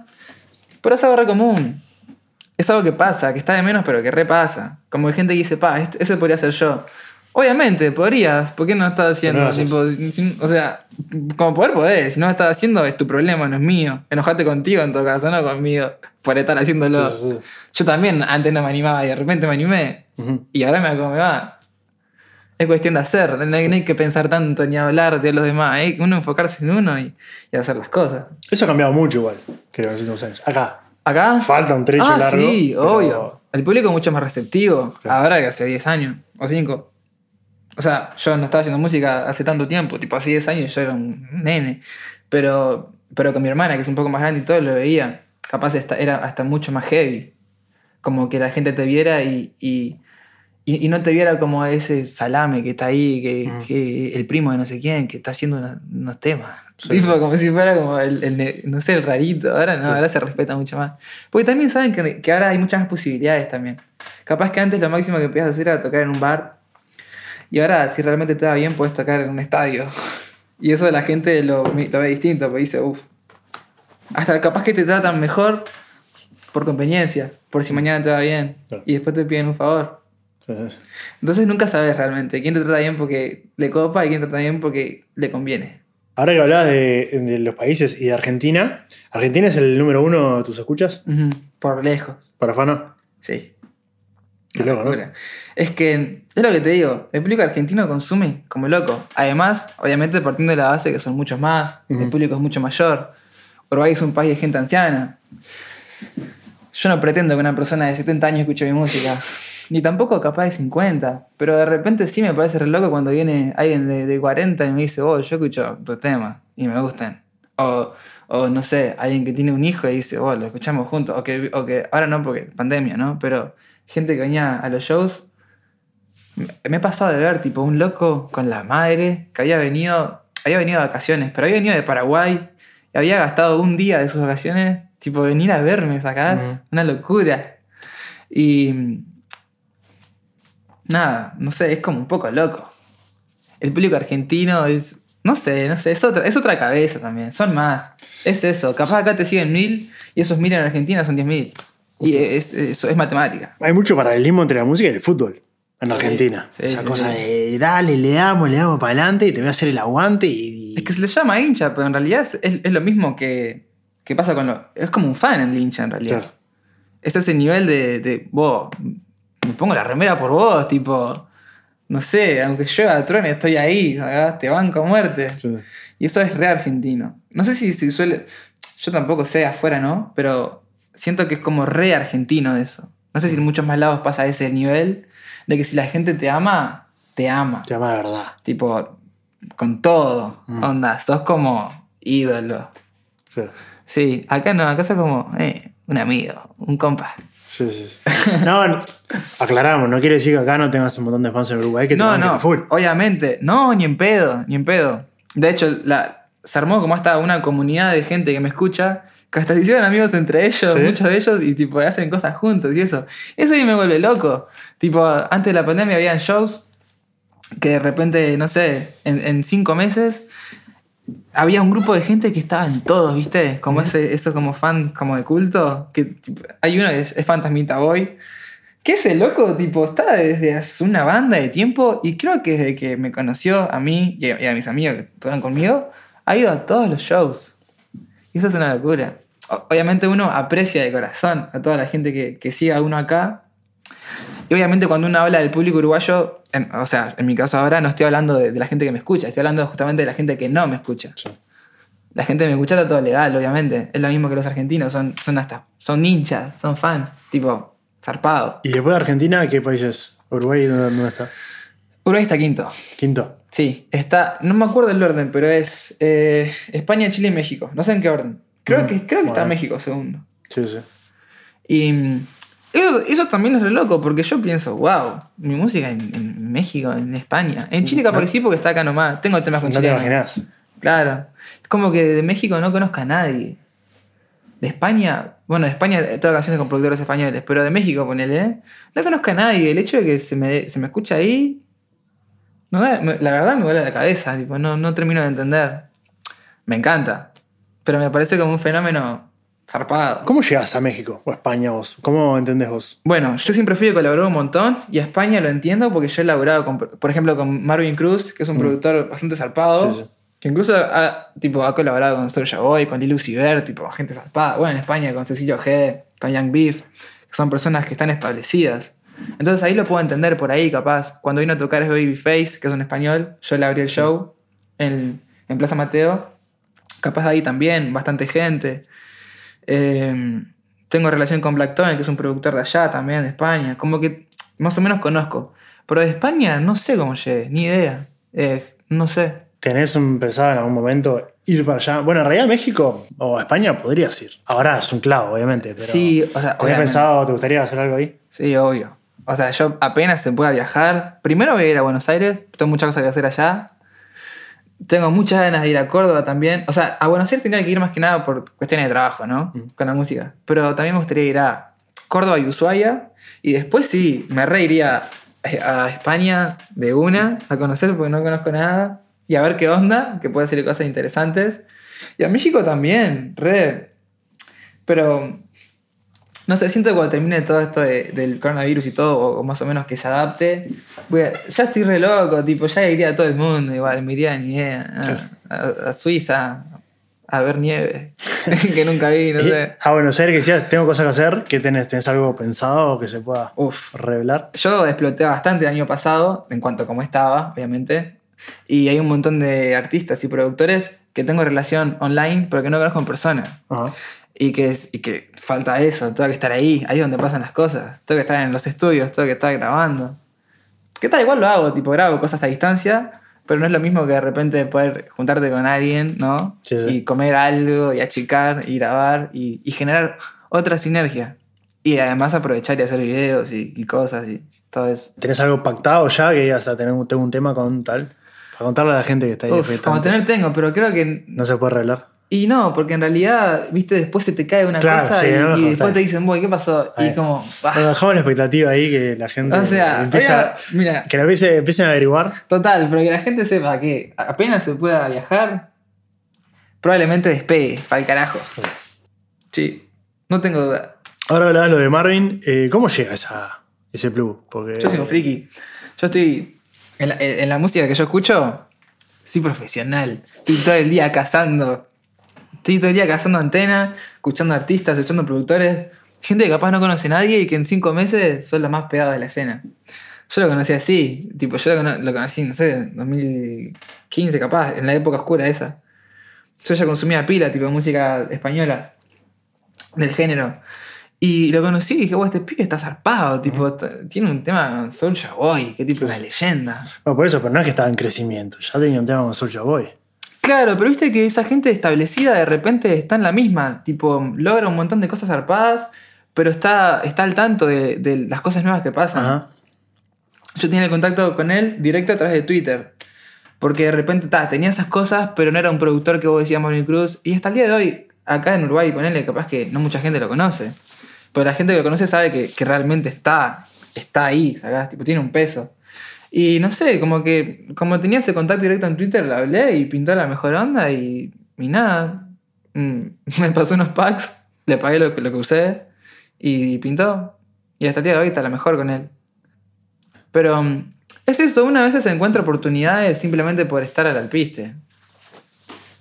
pero es algo re común. Es algo que pasa, que está de menos, pero que repasa. Como hay gente que dice, pa, este, ese podría ser yo. Obviamente, podrías. ¿Por qué no estás haciendo? o sea, como poder podés. Si no lo estás haciendo, es tu problema, no es mío. Enojate contigo en todo caso, no conmigo. Por estar haciéndolo. Yo también antes no me animaba y de repente me animé. Y ahora me como me va. Es cuestión de hacer, no hay, no hay que pensar tanto ni hablar de los demás, hay que uno enfocarse en uno y, y hacer las cosas. Eso ha cambiado mucho igual, creo, en los últimos años. Acá. Acá. Falta un trecho ah, largo. Sí, pero- obvio. El público es mucho más receptivo Claro. ahora que hace 10 años o 5. O sea, yo no estaba haciendo música hace tanto tiempo, tipo hace 10 años yo era un nene. Pero, pero con mi hermana, que es un poco más grande y todo, lo veía. Capaz era hasta mucho más heavy. Como que la gente te viera y, y, y- y no te viera como ese salame que está ahí, que, Mm. que el primo de no sé quién, que está haciendo unos, unos temas. Tipo, como si fuera como el, el no sé, el rarito. Ahora no, Sí. ahora se respeta mucho más. Porque también saben que, que ahora hay muchas más posibilidades también. Capaz que antes lo máximo que podías hacer era tocar en un bar. Y ahora, si realmente te va bien, puedes tocar en un estadio. Y eso la gente lo, lo ve distinto, porque dice, uff. Hasta capaz que te tratan mejor por conveniencia, por si mañana te va bien. Claro. Y después te piden un favor. Entonces nunca sabes realmente quién te trata bien porque le copa y quién te trata bien porque le conviene. Ahora que hablabas de, de los países y de Argentina, ¿Argentina es el número uno de tus escuchas? Por lejos. ¿Para Fano? Sí. Qué loco, ¿no? Es que, es lo que te digo, el público argentino consume como loco. Además, obviamente partiendo de la base que son muchos más, el público es mucho mayor. Uruguay es un país de gente anciana. Yo no pretendo que una persona de 70 años escuche mi música, ni tampoco capaz de 50, pero de repente sí me parece re loco cuando viene alguien de, de 40 y me dice, oh, yo escucho tu tema y me gustan. O, o no sé, alguien que tiene un hijo y dice, oh, lo escuchamos juntos. O que, o que ahora no porque pandemia, ¿no? Pero gente que venía a los shows, me he pasado de ver tipo un loco con la madre que había venido, había venido de vacaciones, pero había venido de Paraguay y había gastado un día de sus vacaciones, tipo venir a verme, sacás, una locura. Y nada, no sé, es como un poco loco. El público argentino es, no sé, no sé, es otra, es otra cabeza también, son más. Es eso, capaz acá te siguen mil y esos mil en Argentina son diez mil. Y es, es, es matemática. Hay mucho paralelismo entre la música y el fútbol en Sí, Argentina. sí, Esa sí, cosa sí. de dale, le damos, le damos para adelante y te voy a hacer el aguante y. Es que se le llama hincha, pero en realidad es, es- es lo mismo que, que pasa con lo. Es como un fan el hincha en realidad. Claro. Es ese nivel de, de. Vos, me pongo la remera por vos, tipo. No sé, aunque yo a Tron estoy ahí, ¿sabes? te banco a muerte. Sí. Y eso es re argentino. No sé si, si suele. Yo tampoco sé afuera, ¿no? Pero siento que es como re argentino eso. No sé si en muchos más lados pasa ese nivel de que si la gente te ama, te ama. Te llama de verdad. Tipo, con todo. Mm. Onda, sos como ídolo. Sí, acá no, acá sos como eh, un amigo, un compa. Sí, sí, sí. No, no, aclaramos, no quiere decir que acá no tengas un montón de fans en Uruguay que te No, no, full. obviamente. No, ni en pedo, ni en pedo. De hecho, la, se armó como hasta una comunidad de gente que me escucha, hasta se hicieron amigos entre ellos, Sí. muchos de ellos, y tipo hacen cosas juntos y eso. Eso ahí me vuelve loco. Tipo, antes de la pandemia habían shows que de repente, no sé, en, en cinco meses había un grupo de gente que estaba en todos, ¿viste? Como ese, eso como fan, como de culto. Que tipo, hay uno que es, es Fantasmita Boy. Que ese loco, tipo, está desde hace una banda de tiempo y creo que desde que me conoció a mí y a, y a mis amigos que tocan conmigo, ha ido a todos los shows. Y eso es una locura. Obviamente uno aprecia de corazón a toda la gente que, que sigue a uno acá. Y obviamente cuando uno habla del público uruguayo, en- o sea, en mi caso ahora no estoy hablando de, de la gente que me escucha, estoy hablando justamente de la gente que no me escucha. Sí. La gente que me escucha está todo legal, obviamente. Es lo mismo que los argentinos, son, son hasta, son hinchas, son fans, tipo, zarpado. Y después de Argentina, ¿qué países? Uruguay, ¿dónde, dónde está? Uruguay está quinto. Quinto. Sí, está, no me acuerdo el orden, pero es eh, España, Chile y México. No sé en qué orden. Creo Mm, que, creo que está. México segundo. Sí, sí. Y mm, eso, eso también es re loco, porque yo pienso, wow, mi música en, en México, en España. En Chile capaz que sí, porque está acá nomás. Tengo temas con No te chilenos. imaginas. Claro. Es como que de México no conozco a nadie. De España, bueno, de España eh, tengo canciones con productores españoles, pero de México, ponele, ¿eh? no conozco a nadie. El hecho de que se me, se me escucha ahí, no, la verdad me vuela la cabeza, tipo, no, no termino de entender. Me encanta, pero me parece como un fenómeno zarpado. ¿Cómo llegas a México o a España vos? ¿Cómo entendés vos? Bueno, yo siempre fui de colaborar un montón y a España lo entiendo porque yo he laburado, con, por ejemplo, con Marvin Cruz, que es un productor bastante zarpado, Mm. Sí, sí. que incluso ha, tipo, ha colaborado con Soulja Boy, con Lil Uzi Vert, tipo, gente zarpada. Bueno, en España con Cecilio G, con Young Beef, que son personas que están establecidas. Entonces ahí lo puedo entender por ahí, capaz. Cuando vino a tocar es Babyface, que es un español, yo le abrí el show en, en Plaza Mateo. Capaz ahí también, bastante gente. Eh, tengo relación con Black Tone, que es un productor de allá también, de España. Como que más o menos conozco. Pero de España no sé cómo llegué, ni idea. Eh, no sé. ¿Tenés pensado en algún momento ir para allá? Bueno, en realidad México o España podrías ir. Ahora es un clavo, obviamente. Pero Sí, o sea, ¿Tenías obviamente. pensado, te gustaría hacer algo ahí? Sí, obvio. O sea, yo apenas se pueda viajar. Primero voy a ir a Buenos Aires, tengo muchas cosas que hacer allá. Tengo muchas ganas de ir a Córdoba también. O sea, a Buenos Aires tendría que ir más que nada por cuestiones de trabajo, ¿no? Con la música. Pero también me gustaría ir a Córdoba y Ushuaia. Y después sí, me reiría a España de una, a conocer porque no conozco nada. Y a ver qué onda, que puede ser cosas interesantes. Y a México también, re. Pero no sé, siento que cuando termine todo esto de- del coronavirus y todo, o, o más o menos que se adapte, voy a- ya estoy re loco, tipo, ya iría a todo el mundo, igual, me iría ni idea, a, a- a Suiza a ver nieve, que nunca vi, no sé. A Buenos Aires que decías, tengo cosas que hacer. ¿Qué tenés? ¿Tenés algo pensado que se pueda Uf. revelar? Yo exploté bastante el año pasado, en cuanto a cómo estaba, obviamente, y hay un montón de artistas y productores que tengo relación online, pero que no conozco en persona. Ajá. Y que, es- y que falta eso, tengo que estar ahí, ahí donde pasan las cosas. Tengo que estar en los estudios, tengo que estar grabando. ¿Qué tal? Igual lo hago, tipo grabo cosas a distancia, pero no es lo mismo que de repente poder juntarte con alguien, ¿no? Sí, sí. Y comer algo, y achicar, y grabar, y, y generar otra sinergia. Y además aprovechar y hacer videos y, y cosas y todo eso. ¿Tenés algo pactado ya que digas, "Ah, tener un, tengo un tema con tal? Para contarle a la gente que está ahí. Uf, como tener tengo, pero creo que No se puede revelar. Y no, porque en realidad, viste, después se te cae una Claro, cosa sí, y, no lo y después te dicen, voy, ¿qué pasó? Ahí. Y como, ah. Nos dejamos la expectativa ahí que la gente O sea, empieza, mira, que la empiece- empiecen a averiguar. total, pero que la gente sepa que apenas se pueda viajar, probablemente despegue, para el carajo. Sí, no tengo duda. Ahora hablabas lo de Marvin. eh, ¿Cómo llega esa, ese plus? Porque, Yo soy un friki. Yo estoy, en la, en la música que yo escucho, soy profesional. Estoy todo el día cazando. Estoy todo el día cazando antenas, escuchando artistas, escuchando productores. Gente que capaz no conoce a nadie y que en cinco meses son los más pegados de la escena. Yo lo conocí así, tipo, yo lo, cono- lo conocí, no sé, 2015 capaz, en la época oscura esa. Yo ya consumía pila, tipo, música española, del género. Y lo conocí y dije, wow, este pibe está zarpado, tipo, tiene un tema con Soulja Boy, que tipo una leyenda. No, por eso, pero no es que estaba en crecimiento. Ya tenía un tema con Soulja Boy. Claro, pero viste que esa gente establecida de repente está en la misma, tipo, logra un montón de cosas zarpadas, pero está, está al tanto de, de las cosas nuevas que pasan. Ajá. Yo tenía el contacto con él directo a través de Twitter. Porque de repente ta, tenía esas cosas, pero no era un productor que vos decías Mario Cruz. Y hasta el día de hoy, acá en Uruguay, ponele, capaz que no mucha gente lo conoce. Pero la gente que lo conoce sabe que, que realmente está, está ahí, ¿sabes? Tipo, tiene un peso. Y no sé, como que como tenía ese contacto directo en Twitter, le hablé y pintó la mejor onda y, y nada. Mm, Me pasó unos packs, le pagué lo, lo que usé y pintó. Y hasta el día de hoy está la mejor con él. Pero mm, es eso, una vez se encuentra oportunidades simplemente por estar al alpiste.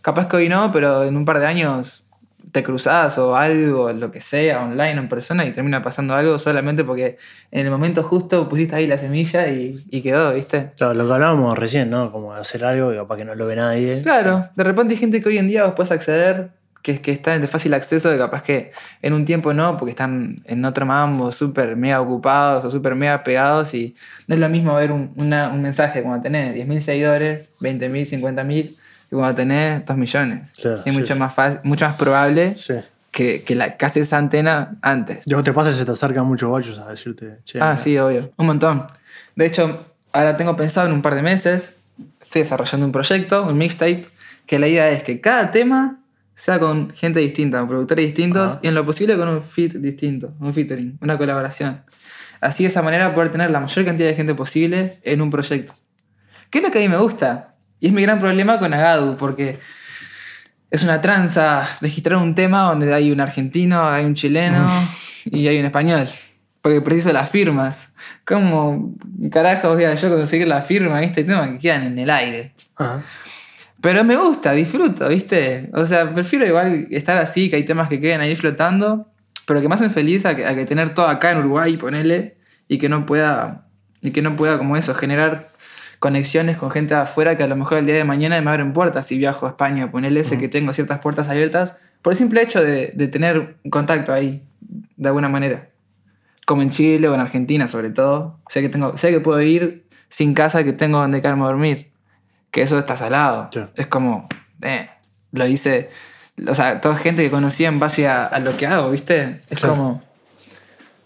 Capaz que hoy no, pero en un par de años te cruzás o algo, lo que sea, online o en persona, y termina pasando algo solamente porque en el momento justo pusiste ahí la semilla y, y quedó, ¿viste? Claro, lo que hablábamos recién, ¿no? Como hacer algo que capaz que no lo ve nadie. Claro, de repente hay gente que hoy en día vos puedes acceder, que, que está de fácil acceso, que capaz que en un tiempo no, porque están en otro mambo, súper mega ocupados o súper mega pegados, y no es lo mismo ver un, una- un mensaje cuando tenés 10.000 seguidores, 20.000, 50.000, y cuando tenés 2 millones. Claro, es sí, mucho, sí. Más fácil, mucho más probable Sí. que, que la, casi esa antena antes. Luego te pasa y se te acercan muchos guachos a decirte, che. Ah, mira. sí, obvio. Un montón. De hecho, ahora tengo pensado en un par de meses, estoy desarrollando un proyecto, un mixtape, que la idea es que cada tema sea con gente distinta, con productores distintos, Ajá. y en lo posible con un fit distinto, un featuring, una colaboración. Así de esa manera poder tener la mayor cantidad de gente posible en un proyecto. ¿Qué es lo que a mí me gusta? Y es mi gran problema con Agadu, porque es una tranza registrar un tema donde hay un argentino, hay un chileno y hay un español. Porque preciso las firmas. ¿Cómo carajo voy a yo conseguir la firma de este tema que quedan en el aire? Ajá. Pero me gusta, disfruto, ¿viste? O sea, prefiero igual estar así, que hay temas que queden ahí flotando, pero que me hacen feliz a que, a que tener todo acá en Uruguay, ponele, y que no pueda, y que no pueda como eso, generar conexiones con gente afuera que a lo mejor el día de mañana me abren puertas si viajo a España, ponerle ese que tengo ciertas puertas abiertas por el simple hecho de, de tener contacto ahí, de alguna manera. Como en Chile o en Argentina sobre todo. Sé que, tengo, sé que puedo ir sin casa, que tengo donde quedarme a dormir. Que eso está salado. Sí. Es como, eh, lo hice, o sea, toda gente que conocía en base a, a lo que hago, ¿viste? Es Claro. como,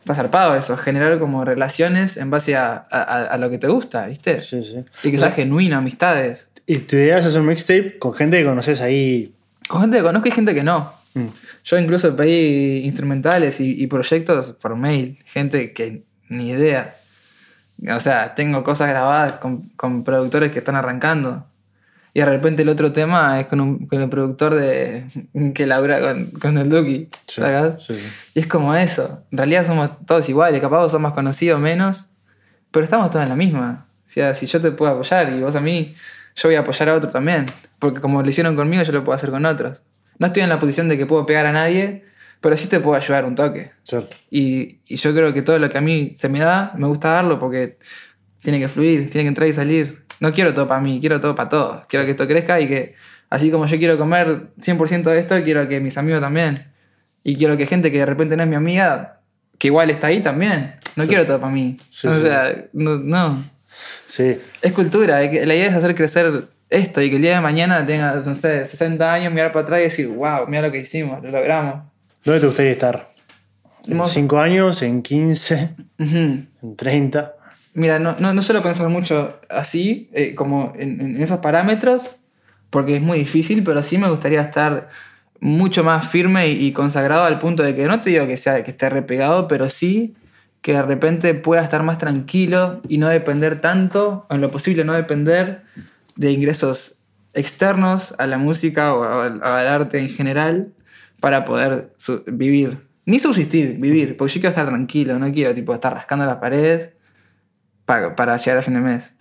está zarpado eso, generar como relaciones en base a, a- a lo que te gusta, ¿viste? Sí, sí. Y que sea, genuino, amistades. Y tu idea es hacer un mixtape con gente que conoces ahí. Con gente que conozco y gente que no. Mm. Yo incluso pedí instrumentales y, y proyectos por mail. Gente que ni idea. O sea, tengo cosas grabadas con, con productores que están arrancando. Y de repente el otro tema es con, un- con el productor de que labura con, con el Duki. Sí, ¿sacás? sí, sí. Y es como eso. En realidad somos todos iguales. Capaz vos sos más conocidos menos. Pero estamos todos en la misma. O sea, si yo te puedo apoyar y vos a mí, yo voy a apoyar a otro también. Porque como lo hicieron conmigo, yo lo puedo hacer con otros. No estoy en la posición de que puedo pegar a nadie, pero sí te puedo ayudar un toque. Y, y yo creo que todo lo que a mí se me da, me gusta darlo porque tiene que fluir, tiene que entrar y salir. No quiero todo para mí, quiero todo para todos. Quiero que esto crezca y que, así como yo quiero comer 100% de esto, quiero que mis amigos también. Y quiero que gente que de repente no es mi amiga, que igual está ahí también. No quiero todo para mí. Sí, o sí. sea, no, no. Sí. Es cultura. La idea es hacer crecer esto y que el día de mañana tenga, no sé, 60 años, mirar para atrás y decir, wow, mira lo que hicimos, lo logramos. ¿Dónde te gustaría estar? ¿En Hemos- 5 años? ¿En 15? Ujú. ¿En 30? Mira, no, no, no suelo pensar mucho así, eh, como en, esos parámetros, porque es muy difícil, pero sí me gustaría estar mucho más firme y, consagrado al punto de que no te digo que, sea, que esté repegado, pero sí que de repente pueda estar más tranquilo y no depender tanto, o en lo posible no depender de ingresos externos a la música o al arte en general para poder vivir. Ni subsistir, vivir, porque yo quiero estar tranquilo, no quiero tipo estar rascando las paredes para, para llegar a fin de mes.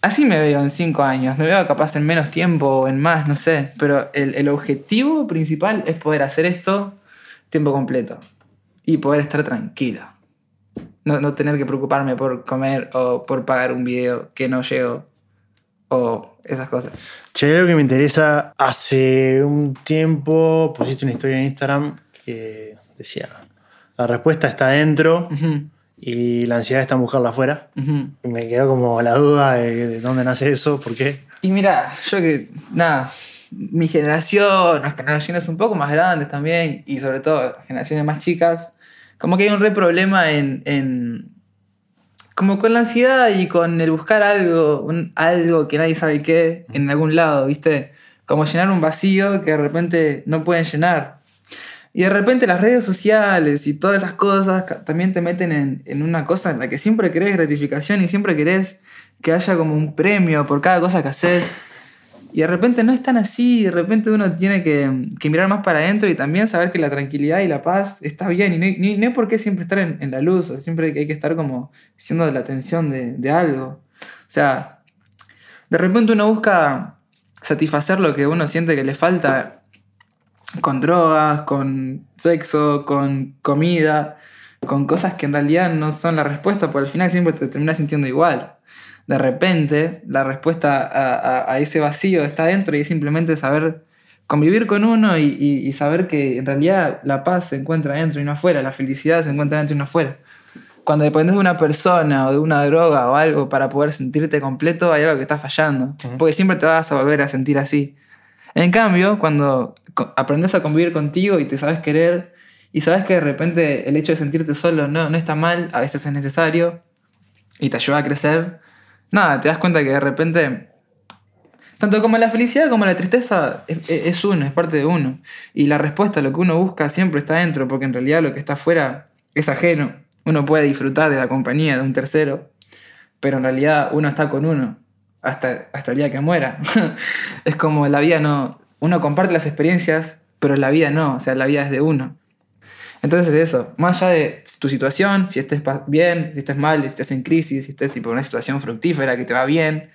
Así me veo en cinco años, me veo capaz en menos tiempo o en más, no sé, pero el, el objetivo principal es poder hacer esto tiempo completo y poder estar tranquilo. No, no tener que preocuparme por comer o por pagar un video que no llego o esas cosas. Che, algo que me interesa. Hace un tiempo pusiste una historia en Instagram que decía: La respuesta está adentro Ujú, y la ansiedad está en buscarla afuera. Y me quedó como la duda de, de dónde nace eso, por qué. Y mira, yo que, nada, mi generación, las generaciones un poco más grandes también, y sobre todo las generaciones más chicas, como que hay un re problema en, en como con la ansiedad y con el buscar algo, un- algo que nadie sabe qué, en algún lado, ¿viste? Como llenar un vacío que de repente no pueden llenar. Y de repente las redes sociales y todas esas cosas también te meten en, en una cosa en la que siempre querés gratificación y siempre querés que haya como un premio por cada cosa que haces. Y de repente no es tan así, de repente uno tiene que, mirar más para adentro y también saber que la tranquilidad y la paz está bien. Y no, no hay por qué siempre estar en, la luz, o siempre hay que estar como siendo la atención de, de algo. O sea, de repente uno busca satisfacer lo que uno siente que le falta con drogas, con sexo, con comida, con cosas que en realidad no son la respuesta, porque al final siempre te terminas sintiendo igual. De repente, la respuesta a, a- a ese vacío está dentro y es simplemente saber convivir con uno y, y- y saber que en realidad la paz se encuentra dentro y no afuera, la felicidad se encuentra dentro y no afuera. Cuando dependes de una persona o de una droga o algo para poder sentirte completo, hay algo que está fallando. Porque siempre te vas a volver a sentir así. En cambio, cuando aprendes a convivir contigo y te sabes querer y sabes que de repente el hecho de sentirte solo no, no está mal, a veces es necesario y te ayuda a crecer, nada, te das cuenta que de repente, tanto como la felicidad como la tristeza es, es- es uno, es parte de uno. Y la respuesta a lo que uno busca siempre está dentro, porque en realidad lo que está afuera es ajeno. Uno puede disfrutar de la compañía de un tercero, pero en realidad uno está con uno hasta, hasta el día que muera. es como la vida no. Uno comparte las experiencias, pero la vida no, o sea, la vida es de uno. Entonces eso, más allá de tu situación, si estés bien, si estés mal, si estés en crisis, si estés tipo en una situación fructífera que te va bien,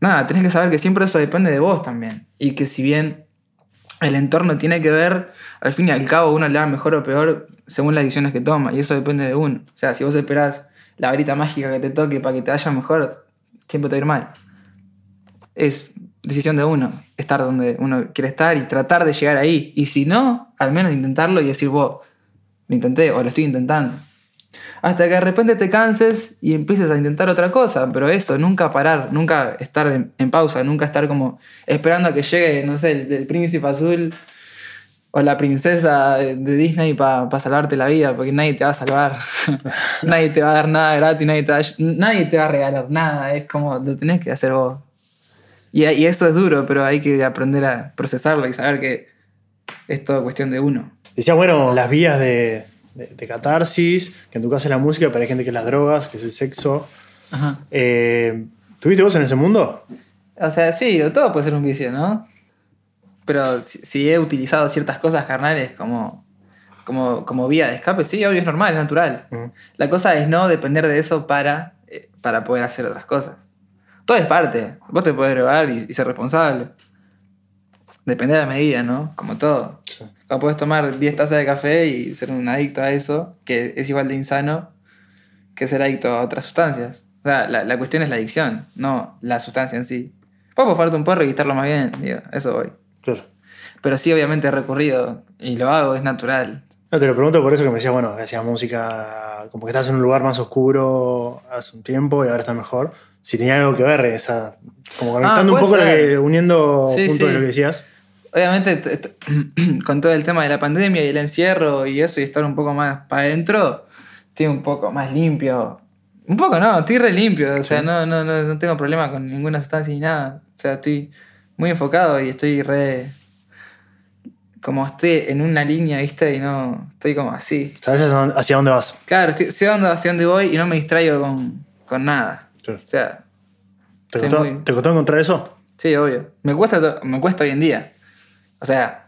nada, tenés que saber que siempre eso depende de vos también. Y que si bien el entorno tiene que ver, al fin y al cabo uno le va mejor o peor según las decisiones que toma, y eso depende de uno. O sea, si vos esperás la varita mágica que te toque para que te vaya mejor, siempre te va a ir mal. Es decisión de uno, estar donde uno quiere estar y tratar de llegar ahí. Y si no, al menos intentarlo y decir, vos, lo intenté o lo estoy intentando. Hasta que de repente te canses y empieces a intentar otra cosa, pero eso, nunca parar, nunca estar en, pausa, nunca estar como esperando a que llegue, no sé, el príncipe azul o la princesa de, Disney para salvarte la vida, porque nadie te va a salvar, nadie te va a dar nada gratis, nadie te va a, nadie te va a regalar nada, es como lo tenés que hacer vos. Y, y eso es duro, pero hay que aprender a procesarlo y saber que es todo cuestión de uno. Decía, bueno, las vías de, de, de catarsis, que en tu caso es la música, pero hay gente que es las drogas, que es el sexo. Ajá. Eh, ¿Tuviste vos en ese mundo? O sea, sí, todo puede ser un vicio, ¿no? Pero si, si he utilizado ciertas cosas carnales como, como, como vía de escape, sí, obvio, es normal, es natural. Ujú. La cosa es no depender de eso para, eh, para poder hacer otras cosas. Todo es parte. Vos te podés drogar y, y ser responsable. Depende de la medida, ¿no? Como todo. Sí. Puedes tomar 10 tazas de café y ser un adicto a eso, que es igual de insano que ser adicto a otras sustancias. O sea, la, la cuestión es la adicción, no la sustancia en sí. Podés fumarte un porro y quitarlo más bien, digo, eso voy. Claro. Pero sí, obviamente he recurrido y lo hago, es natural. No, te lo pregunto por eso que me decías, bueno, que hacías música, como que estás en un lugar más oscuro hace un tiempo y ahora está mejor. Si tenía algo que ver, esa, como conectando un Ah, poco lo que, uniendo Sí, puntos sí. de lo que decías. Obviamente, con todo el tema de la pandemia y el encierro y eso, y estar un poco más para adentro, estoy un poco más limpio. Un poco no, estoy re limpio, o sea, no, no, no, no tengo problema con ninguna sustancia ni nada. O sea, estoy muy enfocado y estoy re. Como estoy en una línea, ¿viste? Y no. Estoy como así. ¿Sabes hacia dónde- hacia dónde vas? Claro, estoy, sé dónde, hacia dónde voy y no me distraigo con, con nada. O sea, ¿Te costó, muy- ¿Te costó encontrar eso? Sí, obvio. Me cuesta, me cuesta hoy en día. O sea,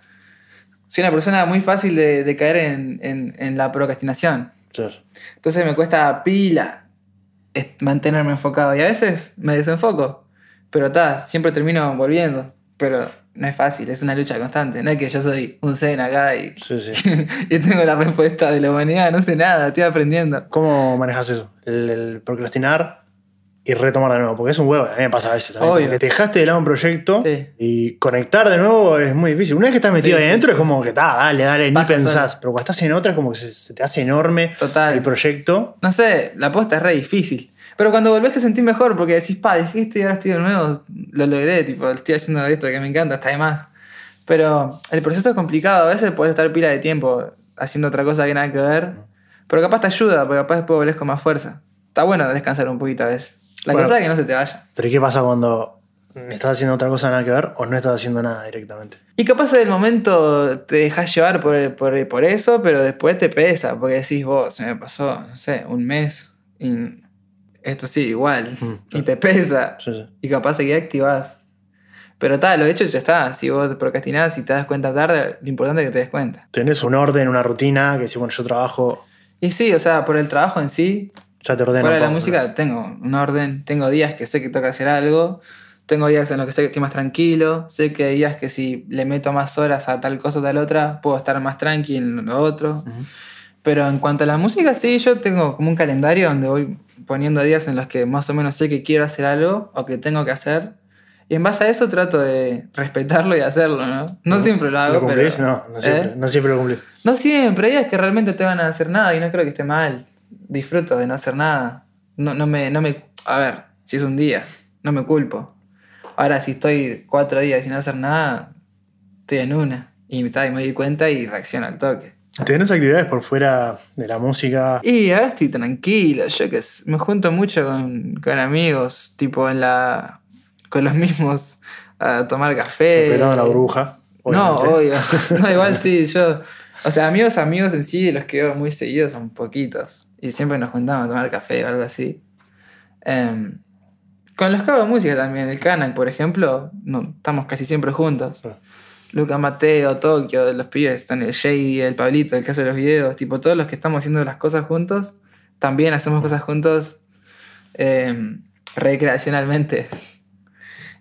soy una persona muy fácil de, de caer en, en- en la procrastinación. Claro. Entonces me cuesta pila mantenerme enfocado. Y a veces me desenfoco. Pero está, siempre termino volviendo. Pero no es fácil, es una lucha constante. No es que yo soy un zen acá y, Sí, sí. y tengo la respuesta de la humanidad. No sé nada, estoy aprendiendo. ¿Cómo manejas eso? El, el procrastinar y retomar de nuevo. Porque es un huevo, a mí me pasa a veces también. Obvio. Porque te dejaste de lado un proyecto Sí. y conectar de nuevo es muy difícil. Una vez que estás metido ahí adentro es como que está, dale, dale, ni pensás. solo. Pero cuando estás en otra es como que se, se te hace enorme Total. el proyecto. No sé, la posta es re difícil. Pero cuando volvés te sentís mejor porque decís, pa, dejé esto y ahora estoy de nuevo, lo logré, tipo, estoy haciendo esto que me encanta, está de más. Pero el proceso es complicado, a veces puedes estar pila de tiempo haciendo otra cosa que nada que ver, pero capaz te ayuda, porque capaz después volvés con más fuerza. Está bueno descansar un poquito a veces. La Bueno. cosa es que no se te vaya. Pero ¿y ¿qué pasa cuando estás haciendo otra cosa nada que ver o no estás haciendo nada directamente? Y capaz en el momento te dejas llevar por, por, por eso, pero después te pesa, porque decís, vos, se me pasó, no sé, un mes y esto sí, igual, Mm, y te pesa. Sí, sí. Y capaz seguir activás. Pero tal, lo hecho ya está. Si vos procrastinás y te das cuenta tarde, lo importante es que te des cuenta. Tenés un orden, una rutina, que si bueno, yo trabajo, Y sí, o sea, por el trabajo en sí, ya te ordeno. fuera de la música, tengo un orden. Tengo días que sé que toca hacer algo. Tengo días en los que sé que estoy más tranquilo. Sé que hay días que si le meto más horas a tal cosa o tal otra, puedo estar más tranqui en lo otro. Pero en cuanto a la música, sí, yo tengo como un calendario donde voy poniendo días en los que más o menos sé que quiero hacer algo o que tengo que hacer. Y en base a eso trato de respetarlo y hacerlo, ¿no? No siempre lo hago, ¿Lo cumplís? pero... No, no siempre, ¿Eh? no siempre lo cumplís. No siempre, hay días que realmente te van a hacer nada y no creo que esté mal. Disfruto de no hacer nada. No, no, me, no me... A ver, si es un día, no me culpo. Ahora, si estoy cuatro días sin hacer nada, estoy en una. Y, y me doy cuenta y reacciono al toque. ¿Tenés actividades por fuera de la música? Y ahora estoy tranquilo, yo que me junto mucho con, con amigos, tipo en la. con los mismos a tomar café. Respetando la burbuja. No, obvio. No, igual sí, yo. O sea, amigos, amigos en sí, los que veo muy seguidos son poquitos. Y siempre nos juntamos a tomar café o algo así. Em, con los que hago música también, el Kanak, por ejemplo, no, estamos casi siempre juntos. Sí. Luca Mateo, Tokio, los pibes, están el Shady, el Pablito, el que hace los videos, tipo todos los que estamos haciendo las cosas juntos, también hacemos cosas juntos em, recreacionalmente.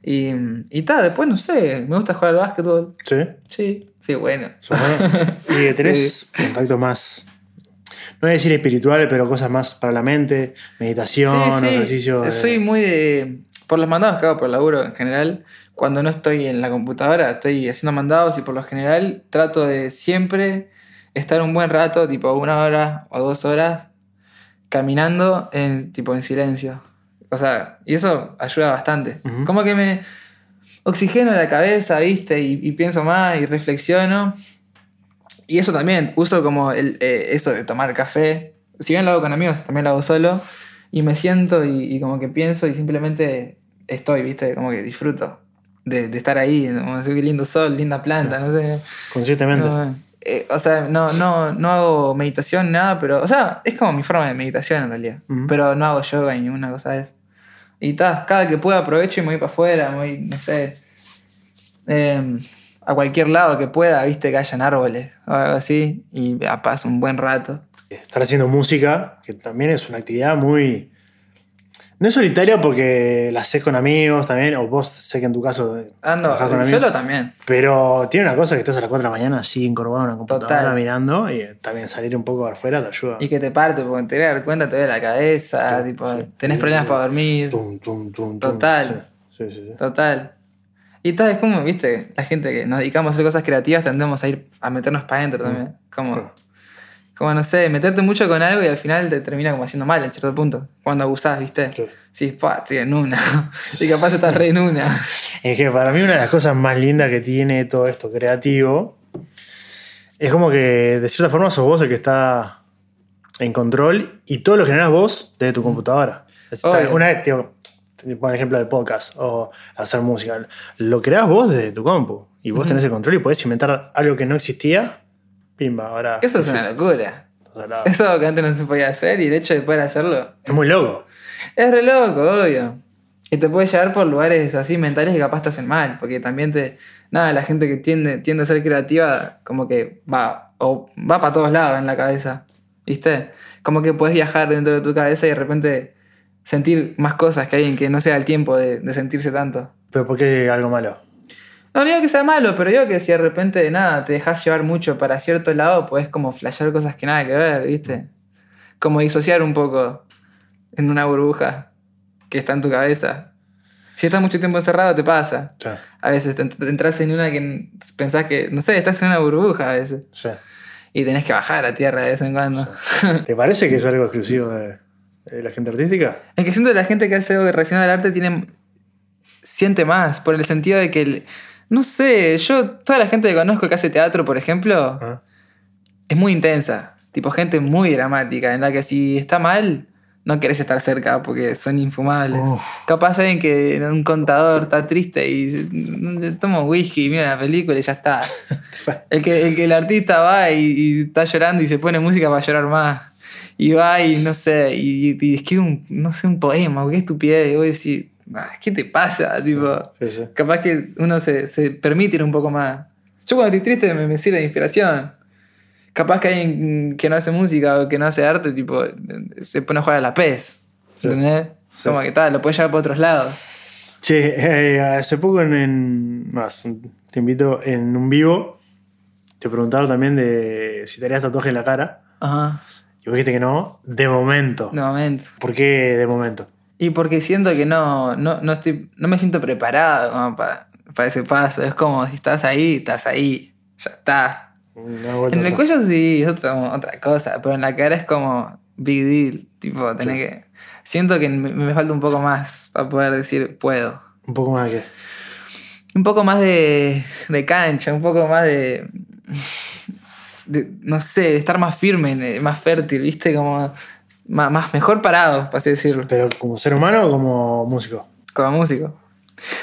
Y, y tal, después no sé, me gusta jugar al básquetbol. ¿Sí? Sí, sí, bueno. Y tenés contacto más, no voy a decir espiritual, pero cosas más para la mente, meditación, Sí, sí. ejercicio. de- Soy muy de. Por los mandados que hago por laburo en general, cuando no estoy en la computadora, estoy haciendo mandados y por lo general trato de siempre estar un buen rato, tipo una hora o dos horas, caminando en, tipo, en silencio. O sea, y eso ayuda bastante. Ujú. Como que me oxigeno la cabeza, ¿viste? Y, y pienso más y reflexiono. Y eso también, uso como el, eh, eso de tomar café. Si bien lo hago con amigos, también lo hago solo. Y me siento y, y como que pienso y simplemente estoy, ¿viste? Como que disfruto de, de estar ahí. Como decir, qué lindo sol, linda planta, no sé. Conscientemente. No, eh, o sea, no, no, no hago meditación, nada, pero. O sea, es como mi forma de meditación en realidad. Pero no hago yoga ni ninguna cosa de eso. Y ta, cada que pueda aprovecho y me voy para afuera, me voy, no sé. eh, a cualquier lado que pueda, viste, que hayan árboles o algo así. Y paso un buen rato. Estar haciendo música, que también es una actividad muy. No es solitaria porque la haces con amigos también, o vos sé que en tu caso Ando, trabajás con amigos. solo también. Pero tiene una cosa que estás a las 4 de la mañana así encorvado en una computadora Total. mirando y también salir un poco afuera te ayuda. Y que te parte, porque te das cuenta, te duele la cabeza, Sí, tipo, sí. tenés Sí, problemas para dormir. Tum, tum, tum. Total. Sí, sí, sí. Total. Y tal, es como, viste, la gente que nos dedicamos a hacer cosas creativas tendemos a ir a meternos para adentro también. Como, Claro. Como, no sé, meterte mucho con algo y al final te termina como haciendo mal en cierto punto. Cuando abusás, viste. Claro. Sí, pa, estoy en una. y capaz estás re en una. Es que para mí una de las cosas más lindas que tiene todo esto creativo es como que de cierta forma sos vos el que está en control y todo lo generas vos desde tu computadora. Obvio. Una vez, tío, te pongo el ejemplo del podcast o hacer música. Lo creás vos desde tu compu y vos tenés el control y podés inventar algo que no existía. Pimba, ahora. Eso es una locura. O sea, la- Eso que antes no se podía hacer y el hecho de poder hacerlo es muy loco. es re loco, obvio. Y te puede llevar por lugares así mentales que capaz te hacen mal, porque también te... Nada, la gente que tiende, tiende a ser creativa como que va, o va para todos lados en la cabeza, ¿viste? Como que puedes viajar dentro de tu cabeza y de repente sentir más cosas que alguien que no sea el tiempo de, de sentirse tanto. Pero ¿por qué algo malo? No, digo que sea malo, pero digo que si de repente, nada, te dejas llevar mucho para cierto lado, podés como flashear cosas que nada que ver, ¿viste? Como disociar un poco en una burbuja que está en tu cabeza. Si estás mucho tiempo encerrado, te pasa. A veces te, entras en una que pensás que, no sé, estás en una burbuja a veces. Y tenés que bajar a tierra de vez en cuando. ¿Te parece que es algo exclusivo de, de la gente artística? Es que siento que la gente que hace algo relacionado al arte tiene. siente más, por el sentido de que. el- no sé, yo. Toda la gente que conozco que hace teatro, por ejemplo, ¿Ah? es muy intensa. Tipo, gente muy dramática, en la que si está mal, no querés estar cerca porque son infumables. Uf. Capaz alguien que un contador está triste y toma whisky y mira la película y ya está. El que el, que el artista va y, y está llorando y se pone música para llorar más. Y va y no sé, y, y escribe un, no sé, un poema, qué estupidez. Y vos decís, "Ah, ¿qué te pasa? Tipo, Sí, sí. capaz que uno se, se permite ir un poco más. Yo cuando estoy triste me, me sirve de inspiración. Capaz que alguien que no hace música o que no hace arte, tipo, se pone a jugar a la PES. ¿Entendés? Como que tal, lo puedes llevar por otros lados. Che, eh, hace poco en, en- Más, te invito en un vivo. Te preguntaron también de si te harías tatuaje en la cara. Ajá. Y vos dijiste que no. De momento. De momento. ¿Por qué de momento? Y porque siento que no, no, no, estoy, no me siento preparado para ese paso. Es como si estás ahí, estás ahí. Ya está. En el cuello sí, es otra, otra cosa. Pero en la cara es como big deal. Tipo, tenés que. Siento que me, me falta un poco más para poder decir puedo. Un poco más que. Un poco más de, de cancha, un poco más de, de, No sé, de estar más firme, más fértil, ¿viste? Como. Más, más mejor parado, para así decirlo. ¿Pero como ser humano o como músico? como músico.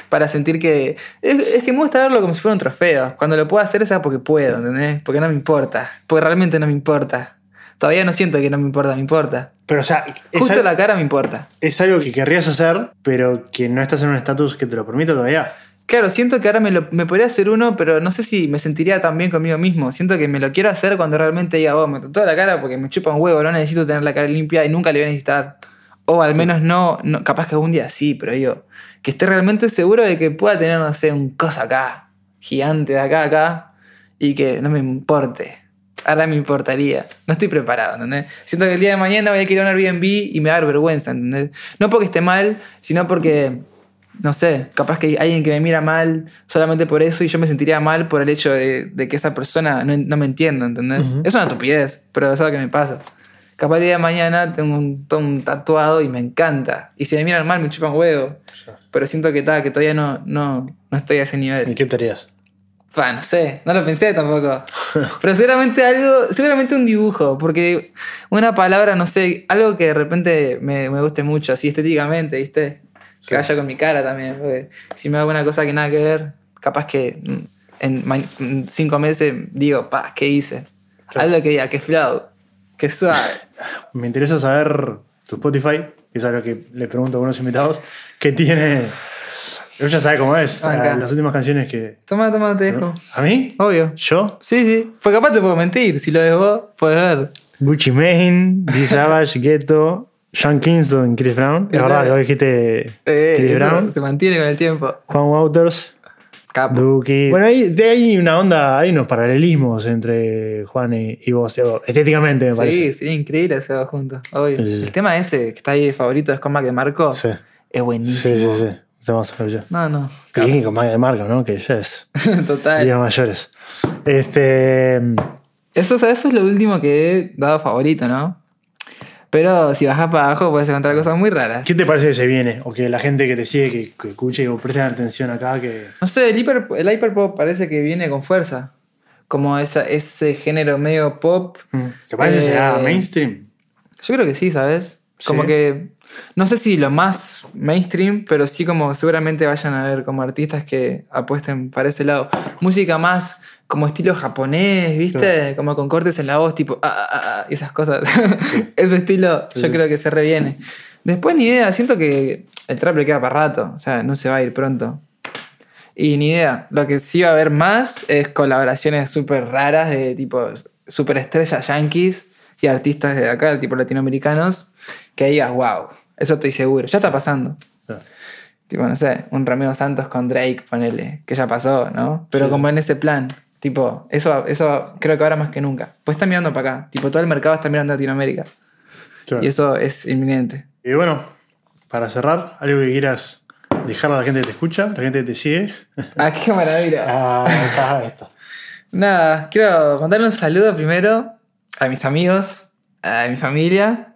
Para sentir que. Es, es que me gusta verlo como si fuera un trofeo. Cuando lo puedo hacer es porque puedo, ¿entendés? Porque no me importa. Porque realmente no me importa. Todavía no siento que no me importa, me importa. Pero, o sea, Justo al- la cara me importa. es algo que querrías hacer, pero que no estás en un estatus que te lo permita todavía. Claro, siento que ahora me, lo, me podría hacer uno, pero no sé si me sentiría tan bien conmigo mismo. Siento que me lo quiero hacer cuando realmente diga, oh, me tatuó la cara porque me chupa un huevo, no necesito tener la cara limpia y nunca le voy a necesitar. O al menos no, no capaz que algún día sí, pero digo, que esté realmente seguro de que pueda tener, no sé, un cosa acá, gigante de acá acá, y que no me importe. Ahora me importaría. No estoy preparado, ¿entendés? Siento que el día de mañana voy a querer un Airbnb y me va a dar vergüenza, ¿entendés? No porque esté mal, sino porque, no sé, capaz que hay alguien que me mira mal solamente por eso y yo me sentiría mal por el hecho de, de que esa persona no, no me entienda, ¿entendés? Es una estupidez, pero es algo que me pasa. Capaz el día de mañana tengo un, un tatuado y me encanta. Y si me miran mal me chupan huevo. Pero siento que, ta, que todavía no, no, no estoy a ese nivel. ¿Y qué te harías? Bah, no sé, no lo pensé tampoco. Pero seguramente algo, seguramente un dibujo, porque una palabra, no sé, algo que de repente me, me guste mucho, así estéticamente, ¿viste? Que vaya con mi cara también, porque si me hago una cosa que nada que ver, capaz que en, cinco meses digo, pa, ¿qué hice? Algo que diga, que flow, que suave. Me interesa saber tu Spotify, que es algo que le pregunto a algunos invitados, que tiene. Ella sabe cómo es. Acá. a Las últimas canciones que. Toma, toma, te dejo. ¿A mí? Obvio. ¿Yo? Sí, sí. Pues capaz te puedo mentir. Si lo ves vos, puedes ver. Gucci Mane, D Savage, Ghetto, Sean Kingston, Chris Brown. Es verdad, que vos dijiste Eh, Chris Brown, se mantiene con el tiempo. Juan Wouters, Capo. Duki. Bueno, hay, de ahí una onda, hay unos paralelismos entre Juan y, y vos, estéticamente me Sí, parece. sería increíble hacer dos juntos. Obvio. Sí, sí, sí. El tema ese que está ahí de favorito es con Mac de Marco. Sí, Es buenísimo. sí, sí. sí. Yo. No, no. Y con Maga de Marco, ¿no? Que ya es Total. días mayores. Este. Eso, o sea, eso es lo último que he dado favorito, ¿no? Pero si bajas para abajo puedes encontrar cosas muy raras. ¿Qué te parece que se viene? O que la gente que te sigue, que, que escuche o presten atención acá, que. No sé, el, hiper, el hyperpop parece que viene con fuerza. Como esa, ese género medio pop. ¿Te parece que Eh, será mainstream? Yo creo que sí, ¿sabes? Como Sí. que. No sé si lo más mainstream, pero sí como seguramente vayan a ver como artistas que apuesten para ese lado. Música más como estilo japonés, ¿viste? Como con cortes en la voz, tipo. ah, ah, ah, ah, esas cosas. ese estilo yo sí. creo que se reviene. Después ni idea, siento que el trap le queda para rato. O sea, no se va a ir pronto. Y ni idea. Lo que sí va a haber más es colaboraciones súper raras de tipo super estrellas yankees y artistas de acá, tipo latinoamericanos, que digas, wow, eso estoy seguro. Ya está pasando. Tipo, no sé, un Romeo Santos con Drake, ponele, que ya pasó, ¿no? Pero como en ese plan. Tipo, eso, eso creo que ahora más que nunca. Pues está mirando para acá. Tipo, todo el mercado está mirando a Latinoamérica. Claro. Y eso es inminente. Y bueno, para cerrar, algo que quieras dejar a la gente que te escucha, la gente que te sigue. ¡Ah, qué maravilla! Ah, está. Nada, quiero mandarle un saludo primero a mis amigos, a mi familia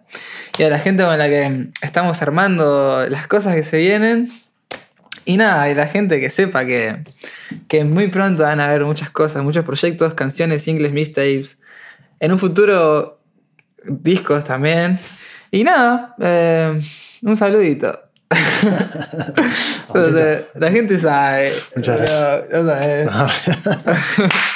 y a la gente con la que estamos armando las cosas que se vienen. Y nada, y la gente que sepa que, que muy pronto van a haber muchas cosas, muchos proyectos, canciones, singles, mixtapes. En un futuro, discos también. Y nada, eh, un saludito. Entonces, la gente sabe. Muchas No, no sabe.